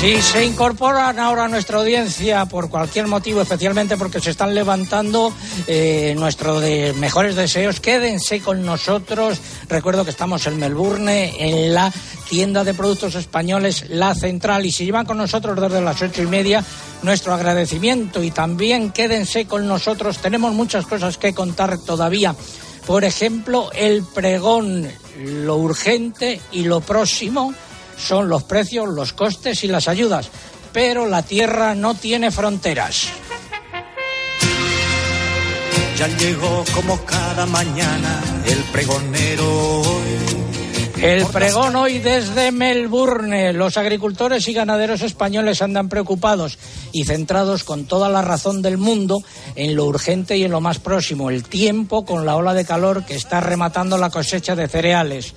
Si se incorporan ahora a nuestra audiencia por cualquier motivo, especialmente porque se están levantando eh, nuestros mejores deseos, quédense con nosotros. Recuerdo que estamos en Melbourne, en la tienda de productos españoles La Central, y si llevan con nosotros desde las ocho y media, nuestro agradecimiento y también quédense con nosotros. Tenemos muchas cosas que contar todavía. Por ejemplo, el pregón, lo urgente y lo próximo son los precios, los costes y las ayudas. Pero la tierra no tiene fronteras. Ya llegó como cada mañana el pregonero el pregón hoy desde Melbourne. Los agricultores y ganaderos españoles andan preocupados y centrados con toda la razón del mundo en lo urgente y en lo más próximo, el tiempo con la ola de calor que está rematando la cosecha de cereales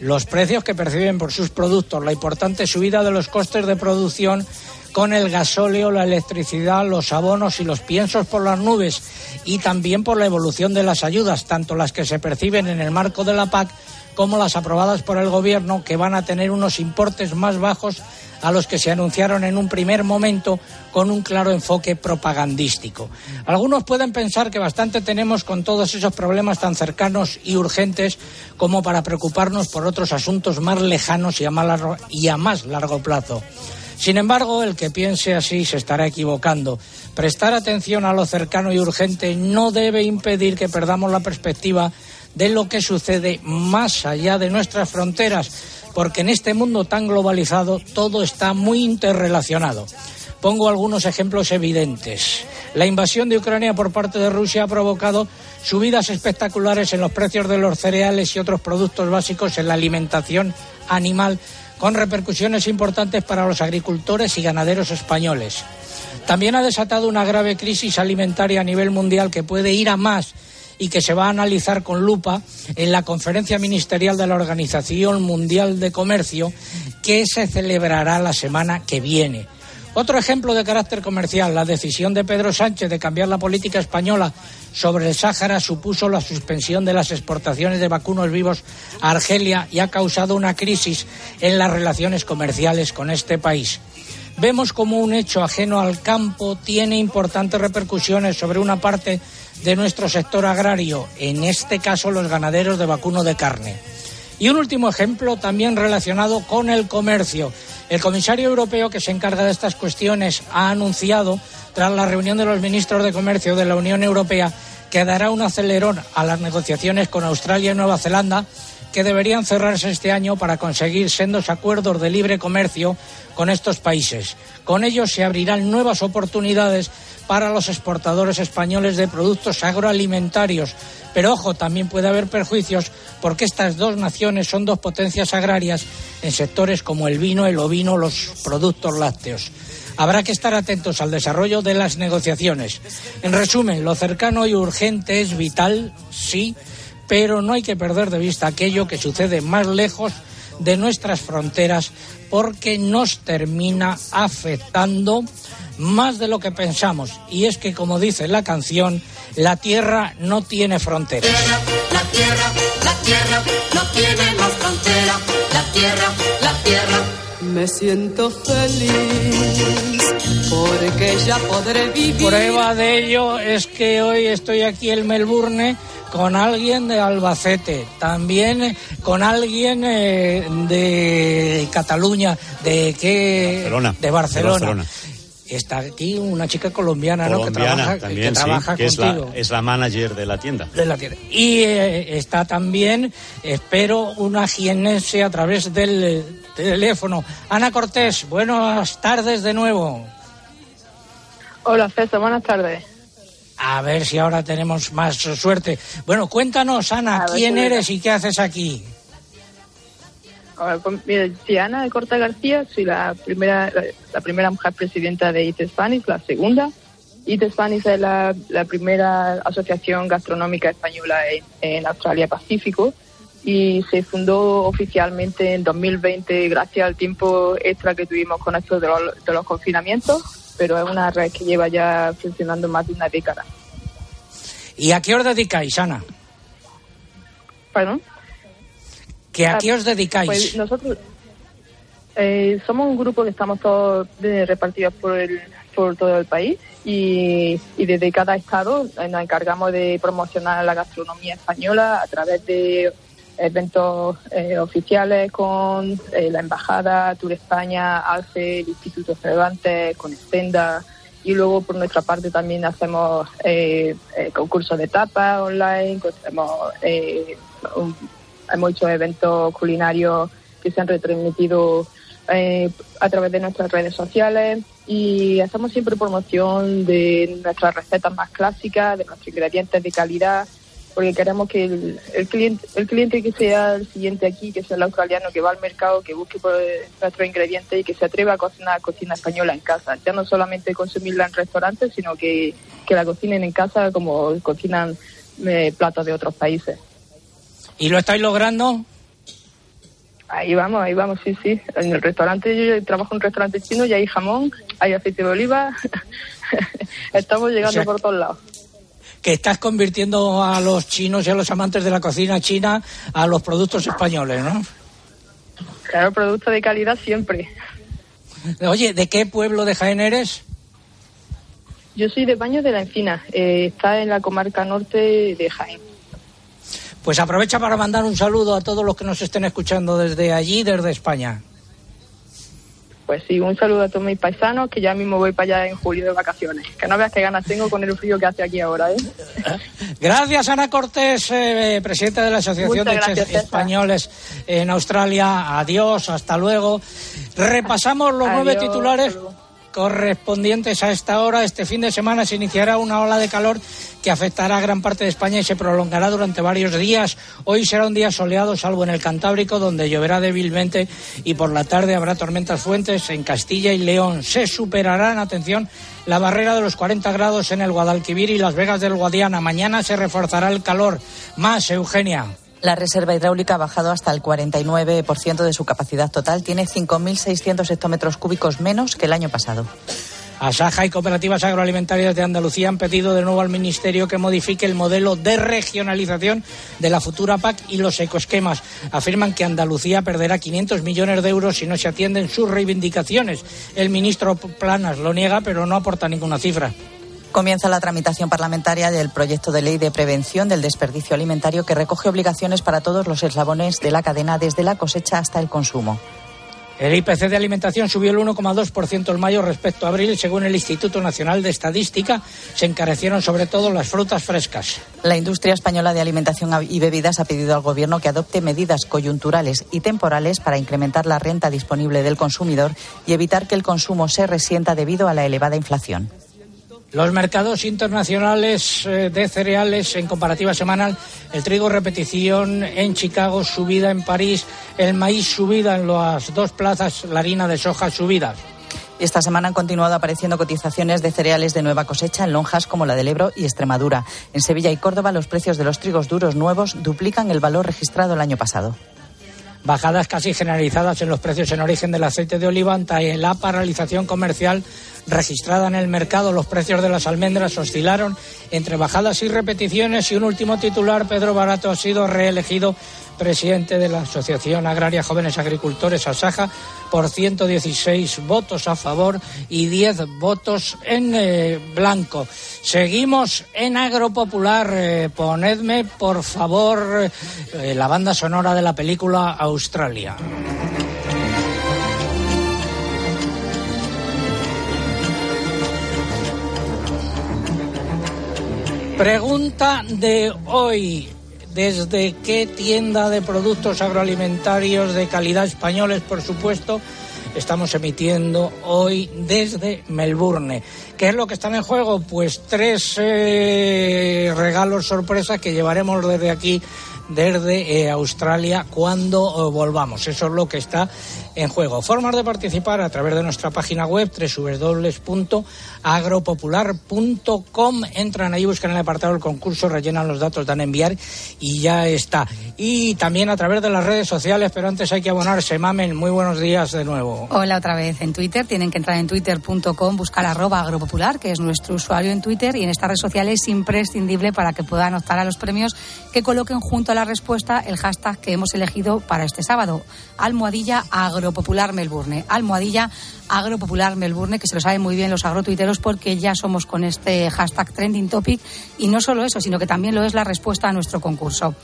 los precios que perciben por sus productos, la importante subida de los costes de producción con el gasóleo, la electricidad, los abonos y los piensos por las nubes y también por la evolución de las ayudas, tanto las que se perciben en el marco de la PAC como las aprobadas por el Gobierno, que van a tener unos importes más bajos a los que se anunciaron en un primer momento con un claro enfoque propagandístico. Algunos pueden pensar que bastante tenemos con todos esos problemas tan cercanos y urgentes como para preocuparnos por otros asuntos más lejanos y a más largo, y a más largo plazo. Sin embargo, el que piense así se estará equivocando. Prestar atención a lo cercano y urgente no debe impedir que perdamos la perspectiva de lo que sucede más allá de nuestras fronteras, porque en este mundo tan globalizado todo está muy interrelacionado. Pongo algunos ejemplos evidentes. La invasión de Ucrania por parte de Rusia ha provocado subidas espectaculares en los precios de los cereales y otros productos básicos en la alimentación animal, con repercusiones importantes para los agricultores y ganaderos españoles. También ha desatado una grave crisis alimentaria a nivel mundial que puede ir a más y que se va a analizar con lupa en la conferencia ministerial de la Organización Mundial de Comercio que se celebrará la semana que viene. Otro ejemplo de carácter comercial, la decisión de Pedro Sánchez de cambiar la política española sobre el Sáhara supuso la suspensión de las exportaciones de vacunos vivos a Argelia y ha causado una crisis en las relaciones comerciales con este país. Vemos como un hecho ajeno al campo tiene importantes repercusiones sobre una parte de nuestro sector agrario, en este caso los ganaderos de vacuno de carne. Y un último ejemplo también relacionado con el comercio. El comisario europeo que se encarga de estas cuestiones ha anunciado, tras la reunión de los ministros de Comercio de la Unión Europea, que dará un acelerón a las negociaciones con Australia y Nueva Zelanda que deberían cerrarse este año para conseguir sendos acuerdos de libre comercio con estos países. Con ellos se abrirán nuevas oportunidades para los exportadores españoles de productos agroalimentarios. Pero ojo, también puede haber perjuicios porque estas dos naciones son dos potencias agrarias en sectores como el vino, el ovino, los productos lácteos. Habrá que estar atentos al desarrollo de las negociaciones. En resumen, lo cercano y urgente es vital, sí, pero no hay que perder de vista aquello que sucede más lejos de nuestras fronteras porque nos termina afectando más de lo que pensamos. Y es que, como dice la canción, la tierra no tiene fronteras. La tierra, la tierra, no tiene más frontera. La tierra, la tierra. Me siento feliz porque ya podré vivir. Prueba de ello es que hoy estoy aquí en Melbourne con alguien de Albacete, también con alguien eh, de Cataluña, de qué, Barcelona, de Barcelona. Está aquí una chica colombiana, ¿no? Que trabaja, también, que trabaja sí, que contigo. Es la, es la manager de la tienda. De la tienda. Y eh, está también, espero, una jienense a través del eh, teléfono. Ana Cortés, buenas tardes de nuevo. Hola César, buenas tardes. A ver si ahora tenemos más suerte. Bueno, cuéntanos, Ana, A ¿quién si eres y qué haces aquí? A ver, pues, mira, soy Ana de Corta García, soy la primera, la, la primera mujer presidenta de IT Spanish, la segunda. IT Spanish es la, la primera asociación gastronómica española en, en Australia Pacífico y se fundó oficialmente en 2020 gracias al tiempo extra que tuvimos con esto de los, de los confinamientos, pero es una red que lleva ya funcionando más de una década. ¿Y a qué os dedicáis, Ana? Perdón. ¿Que ¿A qué os dedicáis? Pues nosotros, Eh, somos un grupo que estamos todos repartidos por, el, por todo el país y, y desde cada estado nos encargamos de promocionar la gastronomía española a través de eventos eh, oficiales con eh, la Embajada, Tour España, ALCE, el Instituto Cervantes, con Estenda y luego por nuestra parte también hacemos eh, concursos de tapas online, hemos, hemos hecho eventos culinarios que se han retransmitido a través de nuestras redes sociales y hacemos siempre promoción de nuestras recetas más clásicas, de nuestros ingredientes de calidad porque queremos que el, cliente el cliente que sea el siguiente aquí, que sea el australiano que va al mercado, que busque por nuestros ingredientes y que se atreva a cocinar cocina española en casa. Ya no solamente consumirla en restaurantes, sino que, la cocinen en casa como cocinan eh, platos de otros países. ¿Y lo estáis logrando? Ahí vamos, ahí vamos, sí, sí. En el restaurante, yo trabajo en un restaurante chino y hay jamón, hay aceite de oliva. Estamos llegando por todos lados que estás convirtiendo a los chinos y a los amantes de la cocina china a los productos españoles, ¿no? Claro, producto de calidad siempre. Oye, ¿de qué pueblo de Jaén eres? Yo soy de Baños de la Encina, eh, está en la comarca norte de Jaén. Pues aprovecha para mandar un saludo a todos los que nos estén escuchando desde allí, desde España. Pues sí, un saludo a todos mis paisanos, que ya mismo voy para allá en julio de vacaciones. Que no veas qué ganas tengo con el frío que hace aquí ahora, ¿eh? Gracias, Ana Cortés, eh, presidenta de la Asociación de Chefs Españoles en Australia. Adiós, hasta luego. Repasamos los nueve titulares correspondientes a esta hora. Este fin de semana se iniciará una ola de calor que afectará a gran parte de España y se prolongará durante varios días. Hoy será un día soleado, salvo en el Cantábrico, donde lloverá débilmente y por la tarde habrá tormentas fuentes en Castilla y León. Se superarán, atención, la barrera de los 40 grados en el Guadalquivir y Las Vegas del Guadiana. Mañana se reforzará el calor. Más, Eugenia. La reserva hidráulica ha bajado hasta el 49% de su capacidad total. Tiene 5.600 hectómetros cúbicos menos que el año pasado. Asaja y cooperativas agroalimentarias de Andalucía han pedido de nuevo al Ministerio que modifique el modelo de regionalización de la futura PAC y los ecoesquemas. Afirman que Andalucía perderá 500 millones de euros si no se atienden sus reivindicaciones. El ministro Planas lo niega, pero no aporta ninguna cifra. Comienza la tramitación parlamentaria del proyecto de ley de prevención del desperdicio alimentario que recoge obligaciones para todos los eslabones de la cadena desde la cosecha hasta el consumo. El IPC de alimentación subió el 1,2% en mayo respecto a abril, según el Instituto Nacional de Estadística. Se encarecieron sobre todo las frutas frescas. La industria española de alimentación y bebidas ha pedido al Gobierno que adopte medidas coyunturales y temporales para incrementar la renta disponible del consumidor y evitar que el consumo se resienta debido a la elevada inflación. Los mercados internacionales eh, de cereales en comparativa semanal, el trigo repetición en Chicago, subida en París, el maíz subida en las dos plazas, la harina de soja subida. Esta semana han continuado apareciendo cotizaciones de cereales de nueva cosecha en lonjas como la del Ebro y Extremadura. En Sevilla y Córdoba los precios de los trigos duros nuevos duplican el valor registrado el año pasado. Bajadas casi generalizadas en los precios en origen del aceite de oliva ante la paralización comercial registrada en el mercado. Los precios de las almendras oscilaron entre bajadas y repeticiones y un último titular, Pedro Barato, ha sido reelegido presidente de la Asociación Agraria Jóvenes Agricultores Asaja por 116 votos a favor y 10 votos en eh, blanco. Seguimos en Agropopular. Eh, ponedme, por favor, eh, la banda sonora de la película Australia. Pregunta de hoy desde qué tienda de productos agroalimentarios de calidad españoles, por supuesto, estamos emitiendo hoy desde Melbourne. ¿Qué es lo que están en juego? Pues tres eh, regalos sorpresa que llevaremos desde aquí, desde eh, Australia, cuando eh, volvamos. Eso es lo que está en juego. Formas de participar a través de nuestra página web www.agropopular.com. Entran ahí, buscan el apartado del concurso, rellenan los datos, dan a enviar y ya está. Y también a través de las redes sociales, pero antes hay que abonarse. Mamen, muy buenos días de nuevo. Hola otra vez en Twitter. Tienen que entrar en twitter.com, buscar arroba agropopular, que es nuestro usuario en Twitter. Y en esta red social es imprescindible para que puedan optar a los premios que coloquen junto a la respuesta el hashtag que hemos elegido para este sábado, almohadilla agropopular Melbourne. Almohadilla agropopular Melbourne, que se lo saben muy bien los agrotuiteros porque ya somos con este hashtag trending topic y no solo eso, sino que también lo es la respuesta a nuestro concurso.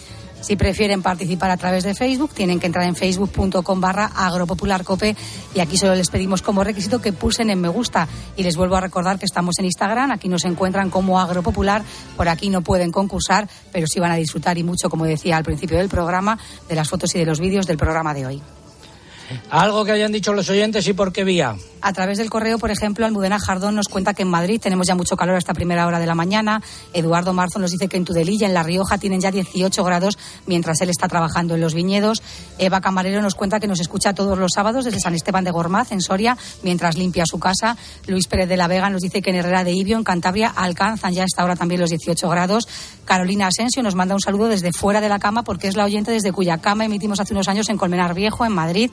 Si prefieren participar a través de Facebook, tienen que entrar en facebook.com barra agropopularcope y aquí solo les pedimos como requisito que pulsen en me gusta. Y les vuelvo a recordar que estamos en Instagram, aquí nos encuentran como agropopular, por aquí no pueden concursar, pero sí van a disfrutar y mucho, como decía al principio del programa, de las fotos y de los vídeos del programa de hoy. Algo que hayan dicho los oyentes y por qué vía. A través del correo, por ejemplo, Almudena Jardón nos cuenta que en Madrid tenemos ya mucho calor a esta primera hora de la mañana. Eduardo Marzo nos dice que en Tudelilla, en La Rioja, tienen ya 18 grados mientras él está trabajando en los viñedos. Eva Camarero nos cuenta que nos escucha todos los sábados desde San Esteban de Gormaz, en Soria, mientras limpia su casa. Luis Pérez de la Vega nos dice que en Herrera de Ibio, en Cantabria, alcanzan ya a esta hora también los 18 grados. Carolina Asensio nos manda un saludo desde fuera de la cama porque es la oyente desde cuya cama emitimos hace unos años en Colmenar Viejo, en Madrid.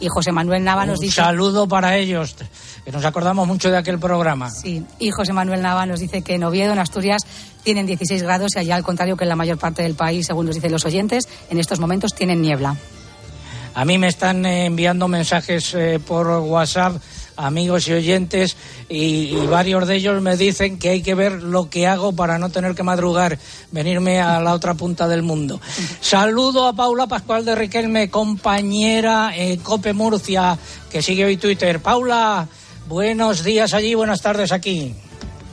Y José Manuel Nava nos dice. Un saludo para ellos, que nos acordamos mucho de aquel programa. Sí, y José Manuel Nava nos dice que en Oviedo, en Asturias, tienen 16 grados y allá, al contrario que en la mayor parte del país, según nos dicen los oyentes, en estos momentos tienen niebla. A mí me están enviando mensajes eh, por WhatsApp amigos y oyentes y, varios de ellos me dicen que hay que ver lo que hago para no tener que madrugar, venirme a la otra punta del mundo. Saludo a Paula Pascual de Riquelme, compañera eh, Cope Murcia, que sigue hoy Twitter. Paula, buenos días allí, buenas tardes aquí.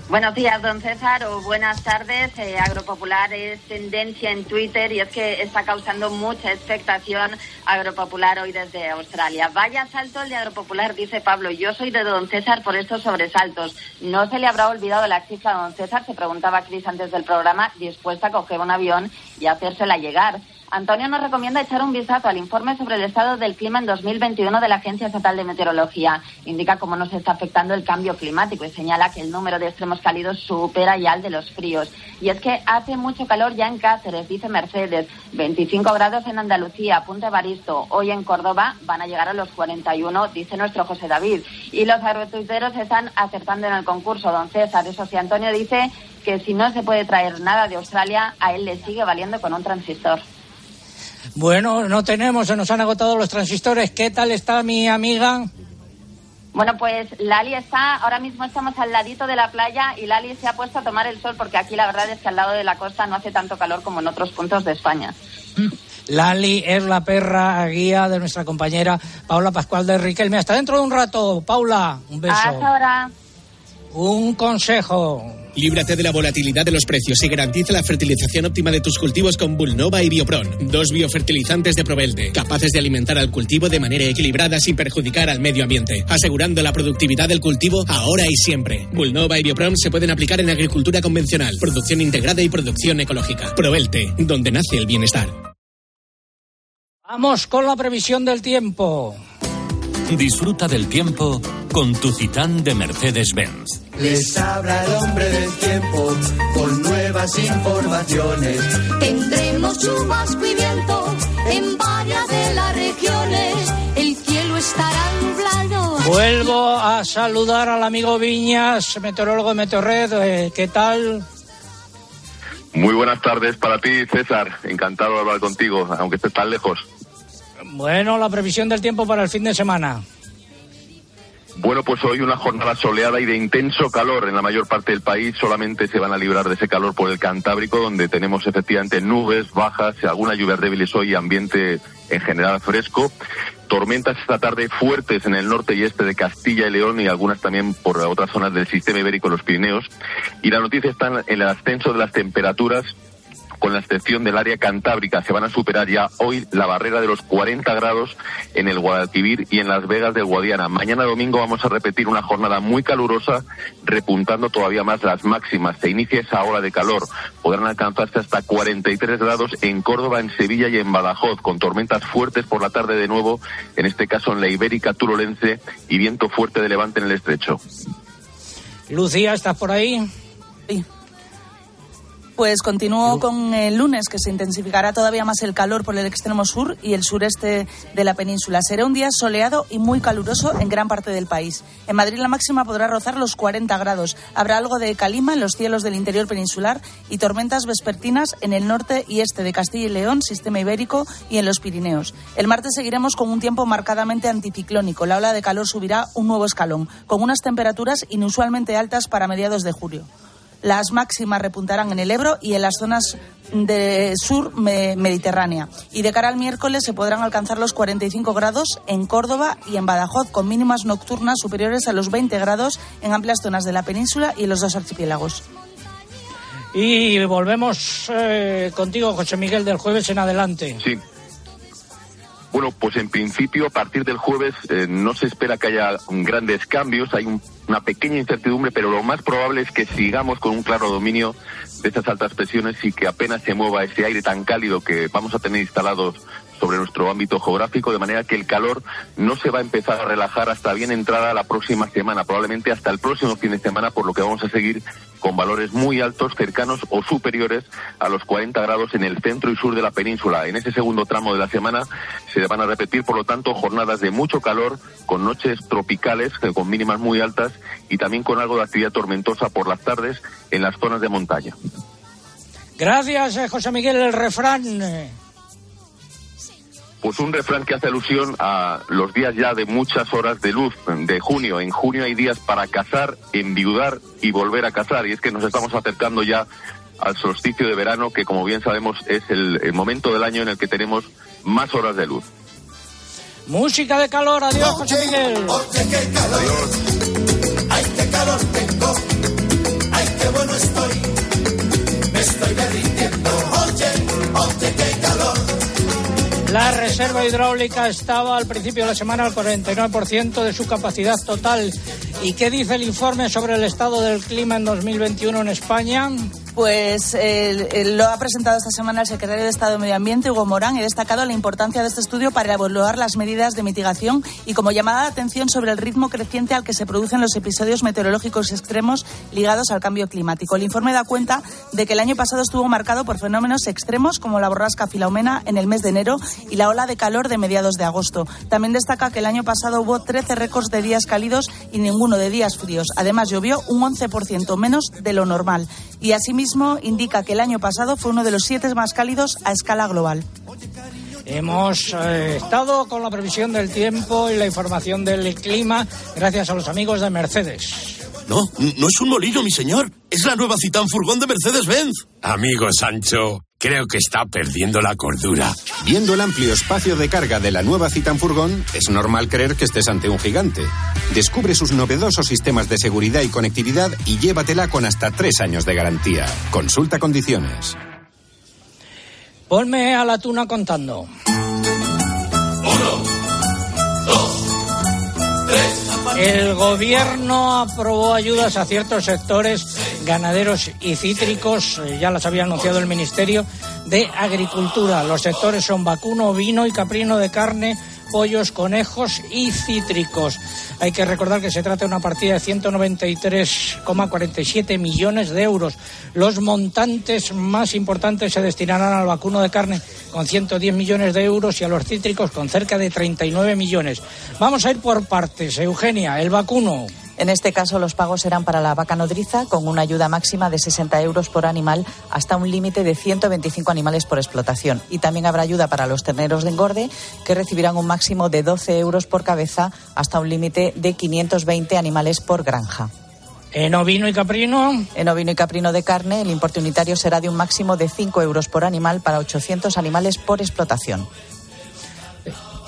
Buenos días, don César, o buenas tardes. Eh, Agropopular es tendencia en Twitter y es que está causando mucha expectación Agropopular hoy desde Australia. Vaya salto el de Agropopular, dice Pablo. Yo soy de don César por estos sobresaltos. ¿No se le habrá olvidado la cifra a don César? Se preguntaba Cris antes del programa, dispuesta a coger un avión y hacérsela llegar. Antonio nos recomienda echar un vistazo al informe sobre el estado del clima en 2021 de la Agencia Estatal de Meteorología. Indica cómo nos está afectando el cambio climático y señala que el número de extremos cálidos supera ya el de los fríos. Y es que hace mucho calor ya en Cáceres, dice Mercedes, 25 grados en Andalucía, Punta Baristo. Hoy en Córdoba van a llegar a los 41, dice nuestro José David. Y los agrotuiteros están acertando en el concurso. Don César, eso sí, Antonio dice que si no se puede traer nada de Australia, a él le sigue valiendo con un transistor. Bueno, no tenemos, se nos han agotado los transistores. ¿Qué tal está mi amiga? Bueno, pues Lali está, ahora mismo estamos al ladito de la playa y Lali se ha puesto a tomar el sol porque aquí la verdad es que al lado de la costa no hace tanto calor como en otros puntos de España. Lali es la perra guía de nuestra compañera Paula Pascual de Riquelme. Hasta dentro de un rato, Paula. Un beso. Hasta ahora. Un consejo. Líbrate de la volatilidad de los precios y garantiza la fertilización óptima de tus cultivos con Bulnova y Biopron, dos biofertilizantes de Provelte, capaces de alimentar al cultivo de manera equilibrada sin perjudicar al medio ambiente, asegurando la productividad del cultivo ahora y siempre. Bulnova y Biopron se pueden aplicar en agricultura convencional, producción integrada y producción ecológica. Provelte, donde nace el bienestar. Vamos con la previsión del tiempo. Disfruta del tiempo con tu Citán de Mercedes-Benz. Les habla el hombre del tiempo con nuevas informaciones. Tendremos chubasco y viento en varias de las regiones. El cielo estará nublado. Vuelvo a saludar al amigo Viñas, meteorólogo de Meteorred. Eh, ¿Qué tal? Muy buenas tardes para ti, César. Encantado de hablar contigo, aunque estés tan lejos. Bueno, la previsión del tiempo para el fin de semana. Bueno, pues hoy una jornada soleada y de intenso calor en la mayor parte del país. Solamente se van a librar de ese calor por el Cantábrico, donde tenemos efectivamente nubes bajas, algunas lluvias débiles hoy ambiente en general fresco. Tormentas esta tarde fuertes en el norte y este de Castilla y León y algunas también por otras zonas del sistema ibérico, los Pirineos. Y la noticia está en el ascenso de las temperaturas con la excepción del área cantábrica. Se van a superar ya hoy la barrera de los 40 grados en el Guadalquivir y en Las Vegas del Guadiana. Mañana domingo vamos a repetir una jornada muy calurosa, repuntando todavía más las máximas. Se inicia esa ola de calor. Podrán alcanzarse hasta 43 grados en Córdoba, en Sevilla y en Badajoz, con tormentas fuertes por la tarde de nuevo, en este caso en la Ibérica turolense y viento fuerte de levante en el estrecho. Lucía, ¿estás por ahí? Sí. Pues continúo con el lunes, que se intensificará todavía más el calor por el extremo sur y el sureste de la península. Será un día soleado y muy caluroso en gran parte del país. En Madrid la máxima podrá rozar los 40 grados. Habrá algo de calima en los cielos del interior peninsular y tormentas vespertinas en el norte y este de Castilla y León, sistema ibérico y en los Pirineos. El martes seguiremos con un tiempo marcadamente anticiclónico. La ola de calor subirá un nuevo escalón, con unas temperaturas inusualmente altas para mediados de julio. Las máximas repuntarán en el Ebro y en las zonas de sur mediterránea. Y de cara al miércoles se podrán alcanzar los 45 grados en Córdoba y en Badajoz, con mínimas nocturnas superiores a los 20 grados en amplias zonas de la península y en los dos archipiélagos. Y volvemos eh, contigo, José Miguel, del jueves en adelante. Sí. Bueno, pues en principio a partir del jueves eh, no se espera que haya grandes cambios. Hay un una pequeña incertidumbre, pero lo más probable es que sigamos con un claro dominio de estas altas presiones y que apenas se mueva ese aire tan cálido que vamos a tener instalados sobre nuestro ámbito geográfico, de manera que el calor no se va a empezar a relajar hasta bien entrada la próxima semana, probablemente hasta el próximo fin de semana, por lo que vamos a seguir con valores muy altos, cercanos o superiores a los 40 grados en el centro y sur de la península. En ese segundo tramo de la semana se van a repetir, por lo tanto, jornadas de mucho calor, con noches tropicales, eh, con mínimas muy altas y también con algo de actividad tormentosa por las tardes en las zonas de montaña. Gracias, eh, José Miguel. El refrán. Pues un refrán que hace alusión a los días ya de muchas horas de luz de junio. En junio hay días para cazar, enviudar y volver a cazar. Y es que nos estamos acercando ya al solsticio de verano, que como bien sabemos es el, momento del año en el que tenemos más horas de luz. Música de calor, adiós José Miguel. Adiós. Ay, qué calor tengo. Ay, qué bueno estoy. Me estoy derritiendo. Oye, oye, qué calor. La reserva hidráulica estaba al principio de la semana al 49% de su capacidad total. ¿Y qué dice el informe sobre el estado del clima en 2021 en España? Pues lo ha presentado esta semana el secretario de Estado de Medio Ambiente, Hugo Morán, y ha destacado la importancia de este estudio para evaluar las medidas de mitigación y como llamada de atención sobre el ritmo creciente al que se producen los episodios meteorológicos extremos ligados al cambio climático. El informe da cuenta de que el año pasado estuvo marcado por fenómenos extremos como la borrasca Filomena en el mes de enero y la ola de calor de mediados de agosto. También destaca que el año pasado hubo 13 récords de días cálidos y ninguno de días fríos. Además, llovió un 11% menos de lo normal. Y asimismo, indica que el año pasado fue uno de los siete más cálidos a escala global. Hemos eh, estado con la previsión del tiempo y la información del clima gracias a los amigos de Mercedes. No, no es un molino, mi señor. Es la nueva Citán Furgón de Mercedes-Benz. Amigo Sancho, creo que está perdiendo la cordura. Viendo el amplio espacio de carga de la nueva Citan Furgón, es normal creer que estés ante un gigante. Descubre sus novedosos sistemas de seguridad y conectividad y llévatela con hasta tres años de garantía. Consulta condiciones. Ponme a la tuna contando. Uno, El gobierno aprobó ayudas a ciertos sectores ganaderos y cítricos, eh, ya las había anunciado el Ministerio de Agricultura. Los sectores son vacuno, vino y caprino de carne, pollos, conejos y cítricos. Hay que recordar que se trata de una partida de 193,47 millones de euros. Los montantes más importantes se destinarán al vacuno de carne con 110 millones de euros y a los cítricos con cerca de 39 millones. Vamos a ir por partes. Eugenia, el vacuno. En este caso, los pagos serán para la vaca nodriza con una ayuda máxima de 60 euros por animal hasta un límite de 125 animales por explotación. Y también habrá ayuda para los terneros de engorde que recibirán un máximo de 12 euros por cabeza hasta un límite de 520 animales por granja. ¿En ovino y caprino? En ovino y caprino de carne, el importe unitario será de un máximo de 5 euros por animal para 800 animales por explotación.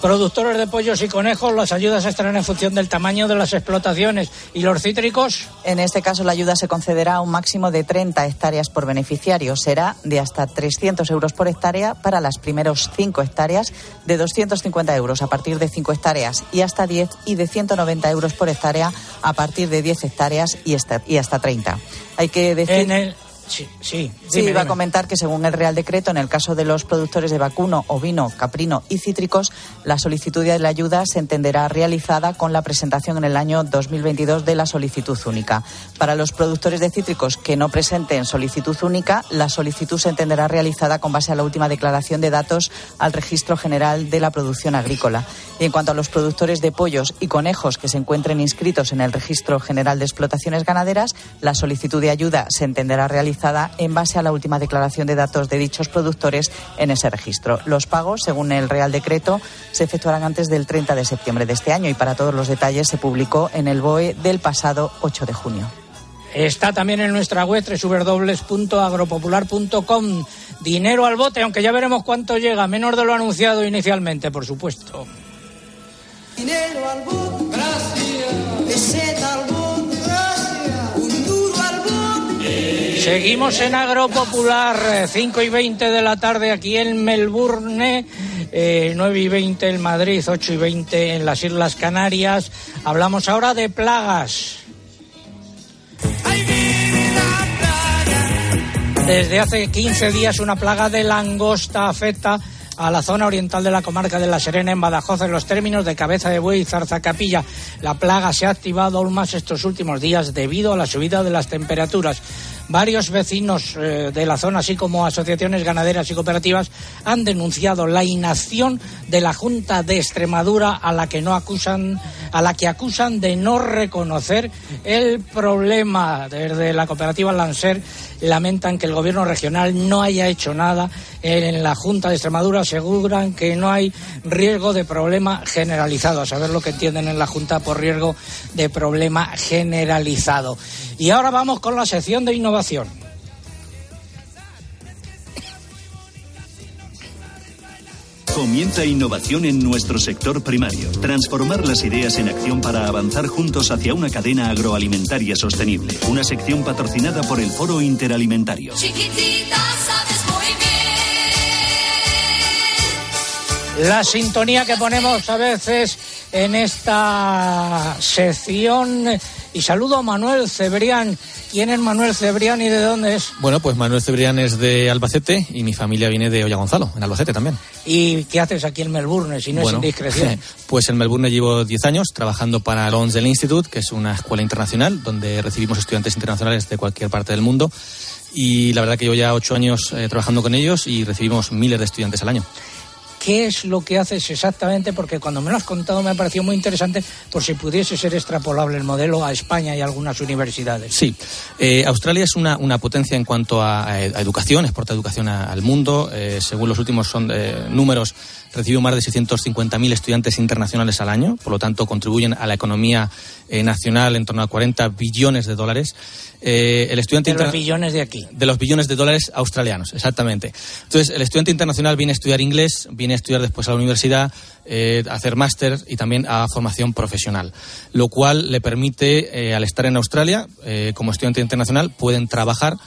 Productores de pollos y conejos, las ayudas estarán en función del tamaño de las explotaciones. ¿Y los cítricos? En este caso, la ayuda se concederá a un máximo de 30 hectáreas por beneficiario. Será de hasta 300 euros por hectárea para las primeros 5 hectáreas, de 250 euros a partir de 5 hectáreas y hasta 10 y de 190 euros por hectárea a partir de 10 hectáreas y hasta, y hasta 30. Hay que decir. En el Sí, sí. Sí, dime, iba a comentar que según el Real Decreto, en el caso de los productores de vacuno, ovino, caprino y cítricos, la solicitud de la ayuda se entenderá realizada con la presentación en el año 2022 de la solicitud única. Para los productores de cítricos que no presenten solicitud única, la solicitud se entenderá realizada con base a la última declaración de datos al Registro General de la Producción Agrícola. Y en cuanto a los productores de pollos y conejos que se encuentren inscritos en el Registro General de Explotaciones Ganaderas, la solicitud de ayuda se entenderá realizada en base a la última declaración de datos de dichos productores en ese registro. Los pagos, según el Real Decreto, se efectuarán antes del 30 de septiembre de este año y para todos los detalles se publicó en el BOE del pasado 8 de junio. Está también en nuestra web www.agropopular.com. Dinero al bote, aunque ya veremos cuánto llega, menos de lo anunciado inicialmente, por supuesto. Dinero al bote, gracias. Peseta al bote, gracias. Seguimos en Agropopular, 5 y 20 de la tarde aquí en Melbourne, eh, 9 y 20 en Madrid, 8 y 20 en las Islas Canarias. Hablamos ahora de plagas. Desde hace 15 días una plaga de langosta afecta a la zona oriental de la comarca de La Serena, en Badajoz, en los términos de Cabeza de Buey y Zarzacapilla. La plaga se ha activado aún más estos últimos días debido a la subida de las temperaturas. Varios vecinos eh, de la zona, así como asociaciones ganaderas y cooperativas, han denunciado la inacción de la Junta de Extremadura a la que no acusan, a la que acusan de no reconocer el problema. Desde la cooperativa Lancer lamentan que el gobierno regional no haya hecho nada. En la Junta de Extremadura aseguran que no hay riesgo de problema generalizado. A saber lo que entienden en la Junta por riesgo de problema generalizado. Y ahora vamos con la sección de innovación. Comienza innovación en nuestro sector primario. Transformar las ideas en acción para avanzar juntos hacia una cadena agroalimentaria sostenible. Una sección patrocinada por el Foro Interalimentario. Chiquitita, sabes muy La sintonía que ponemos a veces en esta sección. Y saludo a Manuel Cebrián. ¿Quién es Manuel Cebrián y de dónde es? Bueno, pues Manuel Cebrián es de Albacete y mi familia viene de Olla Gonzalo, en Albacete también. ¿Y qué haces aquí en Melbourne, si no Bueno, es indiscreción? Pues en Melbourne llevo 10 años trabajando para Lonsdale Institute, que es una escuela internacional donde recibimos estudiantes internacionales de cualquier parte del mundo. Y la verdad que llevo ya 8 años eh, trabajando con ellos y recibimos miles de estudiantes al año. ¿Qué es lo que haces exactamente? Porque cuando me lo has contado me ha parecido muy interesante por si pudiese ser extrapolable el modelo a España y a algunas universidades. Sí, eh, Australia es una, una potencia en cuanto a, educación, exporta educación al mundo. Eh, según los últimos son, eh, números, recibió más de 650.000 estudiantes internacionales al año, por lo tanto contribuyen a la economía eh, nacional en torno a 40 billones de dólares. Eh, el estudiante De los billones de aquí. de los billones de dólares australianos, exactamente. Entonces, el estudiante internacional viene a estudiar inglés, viene a estudiar después a la universidad, eh, a hacer máster y también a formación profesional, lo cual le permite, al estar en Australia, como estudiante internacional, pueden trabajar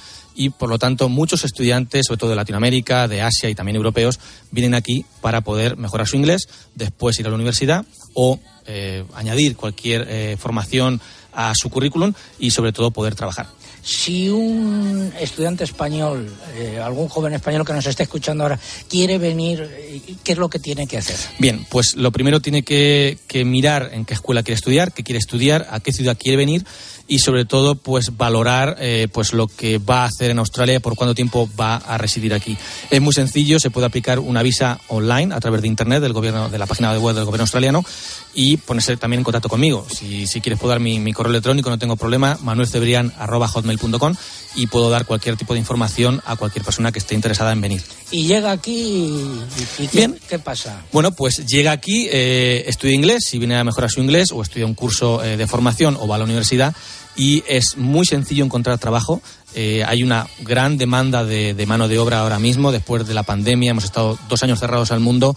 y, por lo tanto, muchos estudiantes, sobre todo de Latinoamérica, de Asia y también europeos, vienen aquí para poder mejorar su inglés, después ir a la universidad o eh, añadir cualquier eh, formación a su currículum y, sobre todo, poder trabajar. Si un estudiante español, eh, algún joven español que nos esté escuchando ahora, quiere venir, eh, ¿qué es lo que tiene que hacer? Bien, pues lo primero tiene que, que mirar en qué escuela quiere estudiar, qué quiere estudiar, a qué ciudad quiere venir y sobre todo pues valorar eh, pues lo que va a hacer en Australia por cuánto tiempo va a residir aquí. Es muy sencillo, se puede aplicar una visa online a través de internet del gobierno de la página web del gobierno australiano y ponerse también en contacto conmigo. Si, si quieres puedo dar mi, mi correo electrónico, no tengo problema, manuelcebrian@hotmail.com y puedo dar cualquier tipo de información a cualquier persona que esté interesada en venir. Y llega aquí y, y ¿qué, Bien. ¿qué pasa? Bueno, pues llega aquí, eh, estudia inglés, si viene a mejorar su inglés, o estudia un curso eh, de formación o va a la universidad, y es muy sencillo encontrar trabajo. Eh, hay una gran demanda de, de mano de obra ahora mismo, después de la pandemia, hemos estado dos años cerrados al mundo.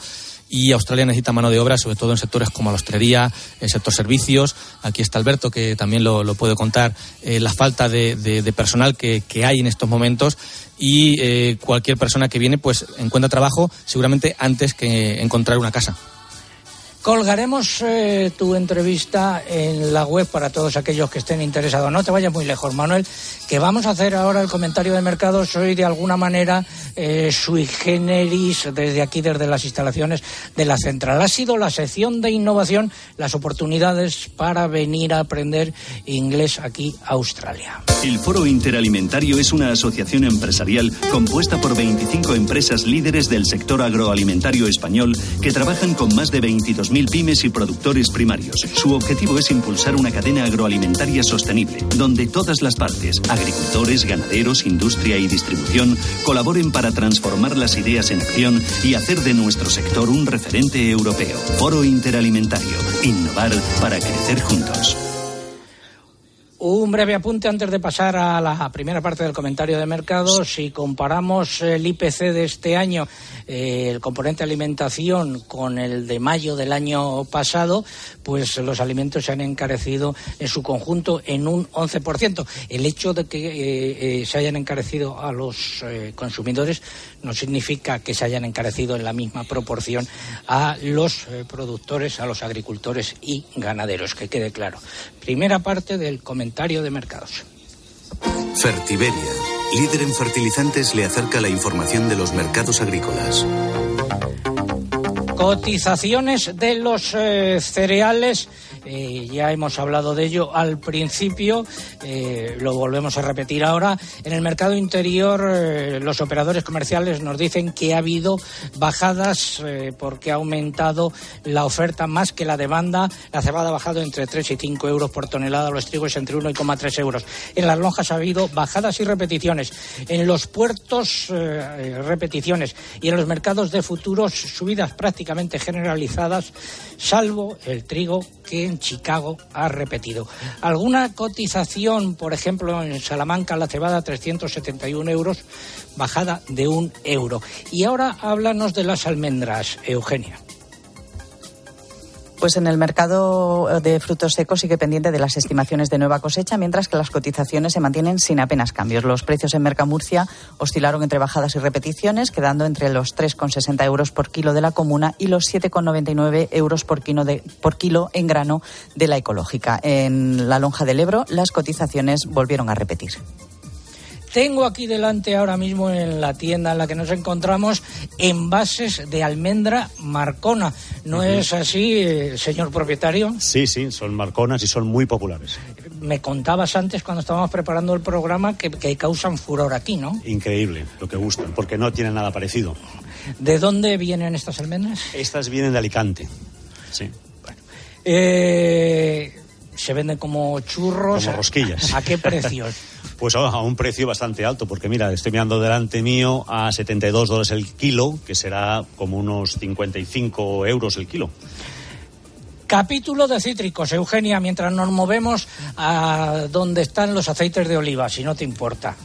Y Australia necesita mano de obra, sobre todo en sectores como la hostelería, el sector servicios. Aquí está Alberto, que también lo, lo puede contar, eh, la falta de, personal que, que hay en estos momentos. Y eh, cualquier persona que viene, pues encuentra trabajo seguramente antes que encontrar una casa. Colgaremos eh, tu entrevista en la web para todos aquellos que estén interesados. No te vayas muy lejos, Manuel, que vamos a hacer ahora el comentario de mercado. Soy de alguna manera eh, sui generis desde aquí, desde las instalaciones de la central. Ha sido la sección de innovación, las oportunidades para venir a aprender inglés aquí a Australia. El Foro Interalimentario es una asociación empresarial compuesta por 25 empresas líderes del sector agroalimentario español que trabajan con más de 22.000 pymes y productores primarios. Su objetivo es impulsar una cadena agroalimentaria sostenible, donde todas las partes, agricultores, ganaderos, industria y distribución, colaboren para transformar las ideas en acción y hacer de nuestro sector un referente europeo. Foro Interalimentario. Innovar para crecer juntos. Un breve apunte antes de pasar a la primera parte del comentario de mercado. Si comparamos el IPC de este año, eh, el componente alimentación, con el de mayo del año pasado, pues los alimentos se han encarecido en su conjunto en un 11%. El hecho de que eh, eh, se hayan encarecido a los consumidores no significa que se hayan encarecido en la misma proporción a los productores, a los agricultores y ganaderos, que quede claro. Primera parte del comentario de mercados. Fertiberia, líder en fertilizantes, le acerca la información de los mercados agrícolas. Cotizaciones de los eh, cereales, eh, ya hemos hablado de ello al principio, eh, lo volvemos a repetir ahora. En el mercado interior, eh, los operadores comerciales nos dicen que ha habido bajadas porque ha aumentado la oferta más que la demanda. La cebada ha bajado entre 3 y 5 euros por tonelada, los trigos entre 1,3 euros. En las lonjas ha habido bajadas y repeticiones. En los puertos, repeticiones. Y en los mercados de futuros, subidas prácticamente generalizadas, salvo el trigo que Chicago ha repetido. ¿Alguna cotización, por ejemplo, en Salamanca la cebada 371 euros, bajada de un euro? Y ahora háblanos de las almendras, Eugenia. Pues en el mercado de frutos secos sigue pendiente de las estimaciones de nueva cosecha, mientras que las cotizaciones se mantienen sin apenas cambios. Los precios en Mercamurcia oscilaron entre bajadas y repeticiones, quedando entre los 3,60 euros por kilo de la comuna y los 7,99 euros por kilo, de, por kilo en grano de la ecológica. En la lonja del Ebro, las cotizaciones volvieron a repetir. Tengo aquí delante ahora mismo en la tienda en la que nos encontramos envases de almendra marcona. ¿No es así, eh, señor propietario? Sí, sí, son marconas y son muy populares. Me contabas antes cuando estábamos preparando el programa que, que causan furor aquí, ¿no? Increíble lo que gustan, porque no tienen nada parecido. ¿De dónde vienen estas almendras? Estas vienen de Alicante. Sí. Eh, se venden como churros. Como rosquillas. ¿A qué precios? Pues a a un precio bastante alto, porque mira, estoy mirando delante mío a 72 dólares el kilo, que será como unos 55 euros el kilo. Capítulo de cítricos, Eugenia, mientras nos movemos a donde están los aceites de oliva, si no te importa.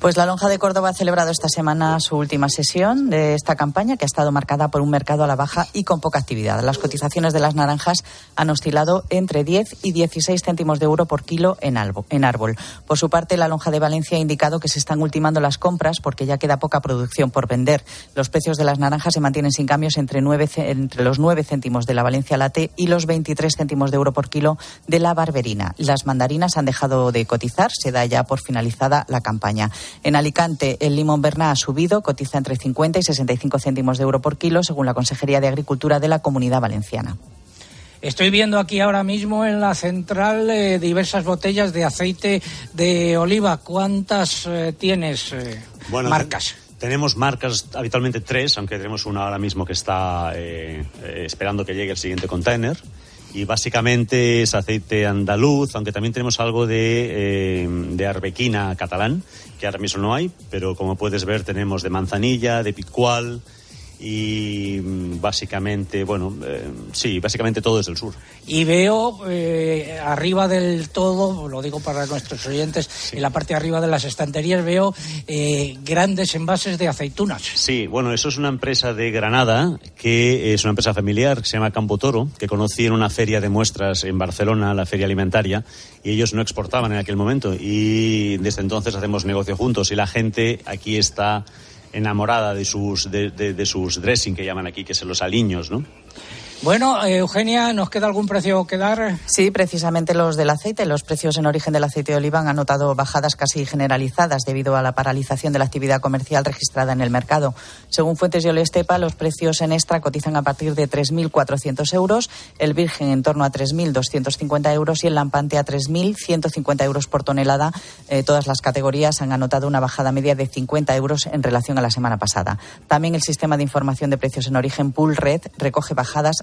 Pues la Lonja de Córdoba ha celebrado esta semana su última sesión de esta campaña, que ha estado marcada por un mercado a la baja y con poca actividad. Las cotizaciones de las naranjas han oscilado entre 10 y 16 céntimos de euro por kilo en, árbol. Por su parte, la Lonja de Valencia ha indicado que se están ultimando las compras porque ya queda poca producción por vender. Los precios de las naranjas se mantienen sin cambios entre, entre los 9 céntimos de la Valencia Late y los 23 céntimos de euro por kilo de la Barberina. Las mandarinas han dejado de cotizar, se da ya por finalizada la campaña. En Alicante, el limón Berná ha subido, cotiza entre 50 y 65 céntimos de euro por kilo, según la Consejería de Agricultura de la Comunidad Valenciana. Estoy viendo aquí ahora mismo en la central eh, diversas botellas de aceite de oliva. ¿Cuántas eh, tienes? eh, Bueno, marcas. Tenemos marcas habitualmente tres, aunque tenemos una ahora mismo que está eh, eh, esperando que llegue el siguiente container. Y básicamente es aceite andaluz, aunque también tenemos algo de, eh, de arbequina catalán, que ahora mismo no hay, pero como puedes ver tenemos de manzanilla, de picual y mm, básicamente, bueno, eh, sí, básicamente todo es del sur. Y veo eh, arriba del todo, lo digo para nuestros oyentes, en la parte de arriba de las estanterías veo eh, grandes envases de aceitunas. Sí, bueno, eso es una empresa de Granada, que es una empresa familiar, que se llama Campo Toro, que conocí en una feria de muestras en Barcelona, la feria alimentaria, y ellos no exportaban en aquel momento. Y desde entonces hacemos negocio juntos y la gente aquí está enamorada de sus, de, de- de sus dressing, que llaman aquí, que son los aliños, ¿no? Bueno, eh, Eugenia, ¿nos queda algún precio que dar? Sí, precisamente los del aceite. Los precios en origen del aceite de oliva han notado bajadas casi generalizadas debido a la paralización de la actividad comercial registrada en el mercado. Según fuentes de Olestepa, los precios en extra cotizan a partir de 3.400 euros, el virgen en torno a 3.250 euros y el lampante a 3.150 euros por tonelada. Eh, todas las categorías han anotado una bajada media de 50 euros en relación a la semana pasada. También el sistema de información de precios en origen Pool Red recoge bajadas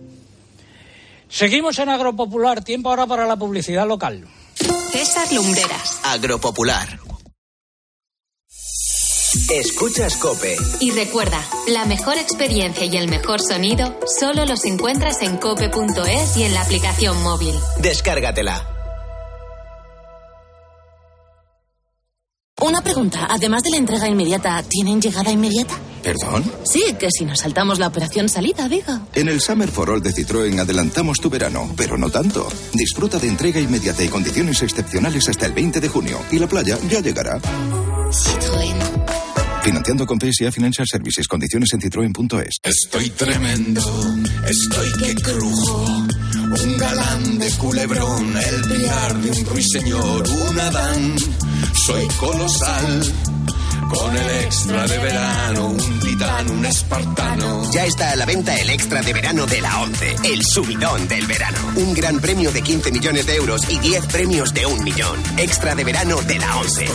Seguimos en Agropopular. Tiempo ahora para la publicidad local. César Lumbreras. Agropopular. Escuchas Cope. Y recuerda, la mejor experiencia y el mejor sonido solo los encuentras en cope.es y en la aplicación móvil. Descárgatela. Una pregunta, además de la entrega inmediata, ¿tienen llegada inmediata? ¿Perdón? Sí, que si nos saltamos la operación salida, digo. En el Summer for All de Citroën adelantamos tu verano, pero no tanto. Disfruta de entrega inmediata y condiciones excepcionales hasta el 20 de junio. Y la playa ya llegará. Citroën. Financiando con PSA Financial Services. Condiciones en citroen.es. Estoy tremendo, estoy que crujo. Un galán de culebrón, el pilar de un ruiseñor, un Adán. Soy colosal, con el extra de verano, un titán, un espartano. Ya está a la venta el extra de verano de la 11, el subidón del verano. Un gran premio de 15 millones de euros y 10 premios de un millón. Extra de verano de la 11.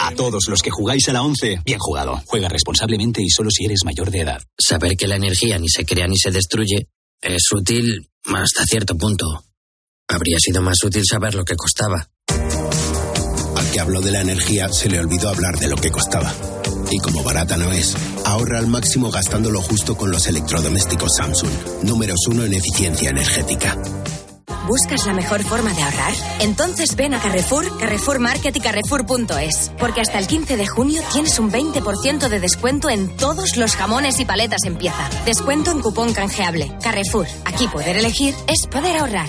A todos los que jugáis a la 11, bien jugado. Juega responsablemente y solo si eres mayor de edad. Saber que la energía ni se crea ni se destruye es útil hasta cierto punto. Habría sido más útil saber lo que costaba. Que habló de la energía se le olvidó hablar de lo que costaba. Y como barata no es, ahorra al máximo gastándolo justo con los electrodomésticos Samsung, números uno en eficiencia energética. ¿Buscas la mejor forma de ahorrar? Entonces ven a Carrefour, Carrefour Market y Carrefour.es. Porque hasta el 15 de junio tienes un 20% de descuento en todos los jamones y paletas en pieza. Descuento en cupón canjeable. Carrefour. Aquí poder elegir es poder ahorrar.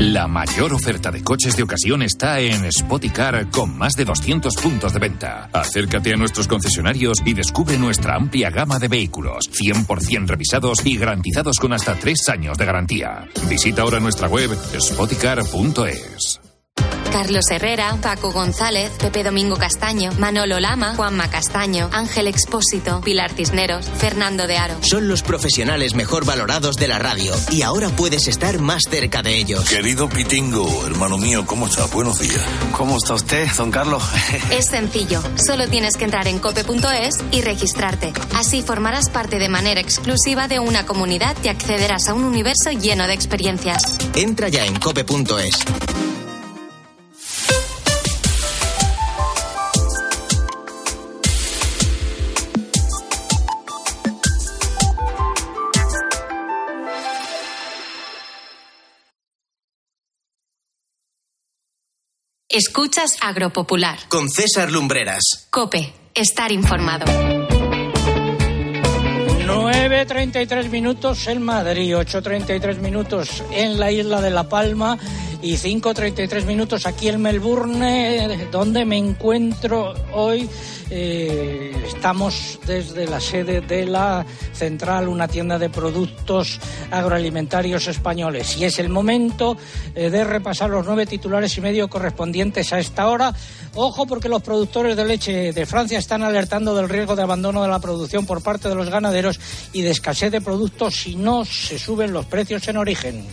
La mayor oferta de coches de ocasión está en Spoticar con más de 200 puntos de venta. Acércate a nuestros concesionarios y descubre nuestra amplia gama de vehículos, 100% revisados y garantizados con hasta 3 años de garantía. Visita ahora nuestra web spoticar.es. Carlos Herrera, Paco González, Pepe Domingo Castaño, Manolo Lama, Juanma Castaño, Ángel Expósito, Pilar Cisneros, Fernando de Aro. Son los profesionales mejor valorados de la radio y ahora puedes estar más cerca de ellos. Querido Pitingo, hermano mío, ¿cómo estás? Buenos días. ¿Cómo está usted, don Carlos? Es sencillo, solo tienes que entrar en cope.es y registrarte. Así formarás parte de manera exclusiva de una comunidad y accederás a un universo lleno de experiencias. Entra ya en cope.es. Escuchas Agropopular. Con César Lumbreras. Cope, estar informado. 9.33 minutos en Madrid, 8.33 minutos en la isla de La Palma y 5.33 minutos aquí en Melbourne, donde me encuentro hoy. Eh, estamos desde la sede de la Central, una tienda de productos agroalimentarios españoles. Y es el momento eh, de repasar los nueve titulares y medio correspondientes a esta hora. Ojo porque los productores de leche de Francia están alertando del riesgo de abandono de la producción por parte de los ganaderos y de escasez de productos si no se suben los precios en origen.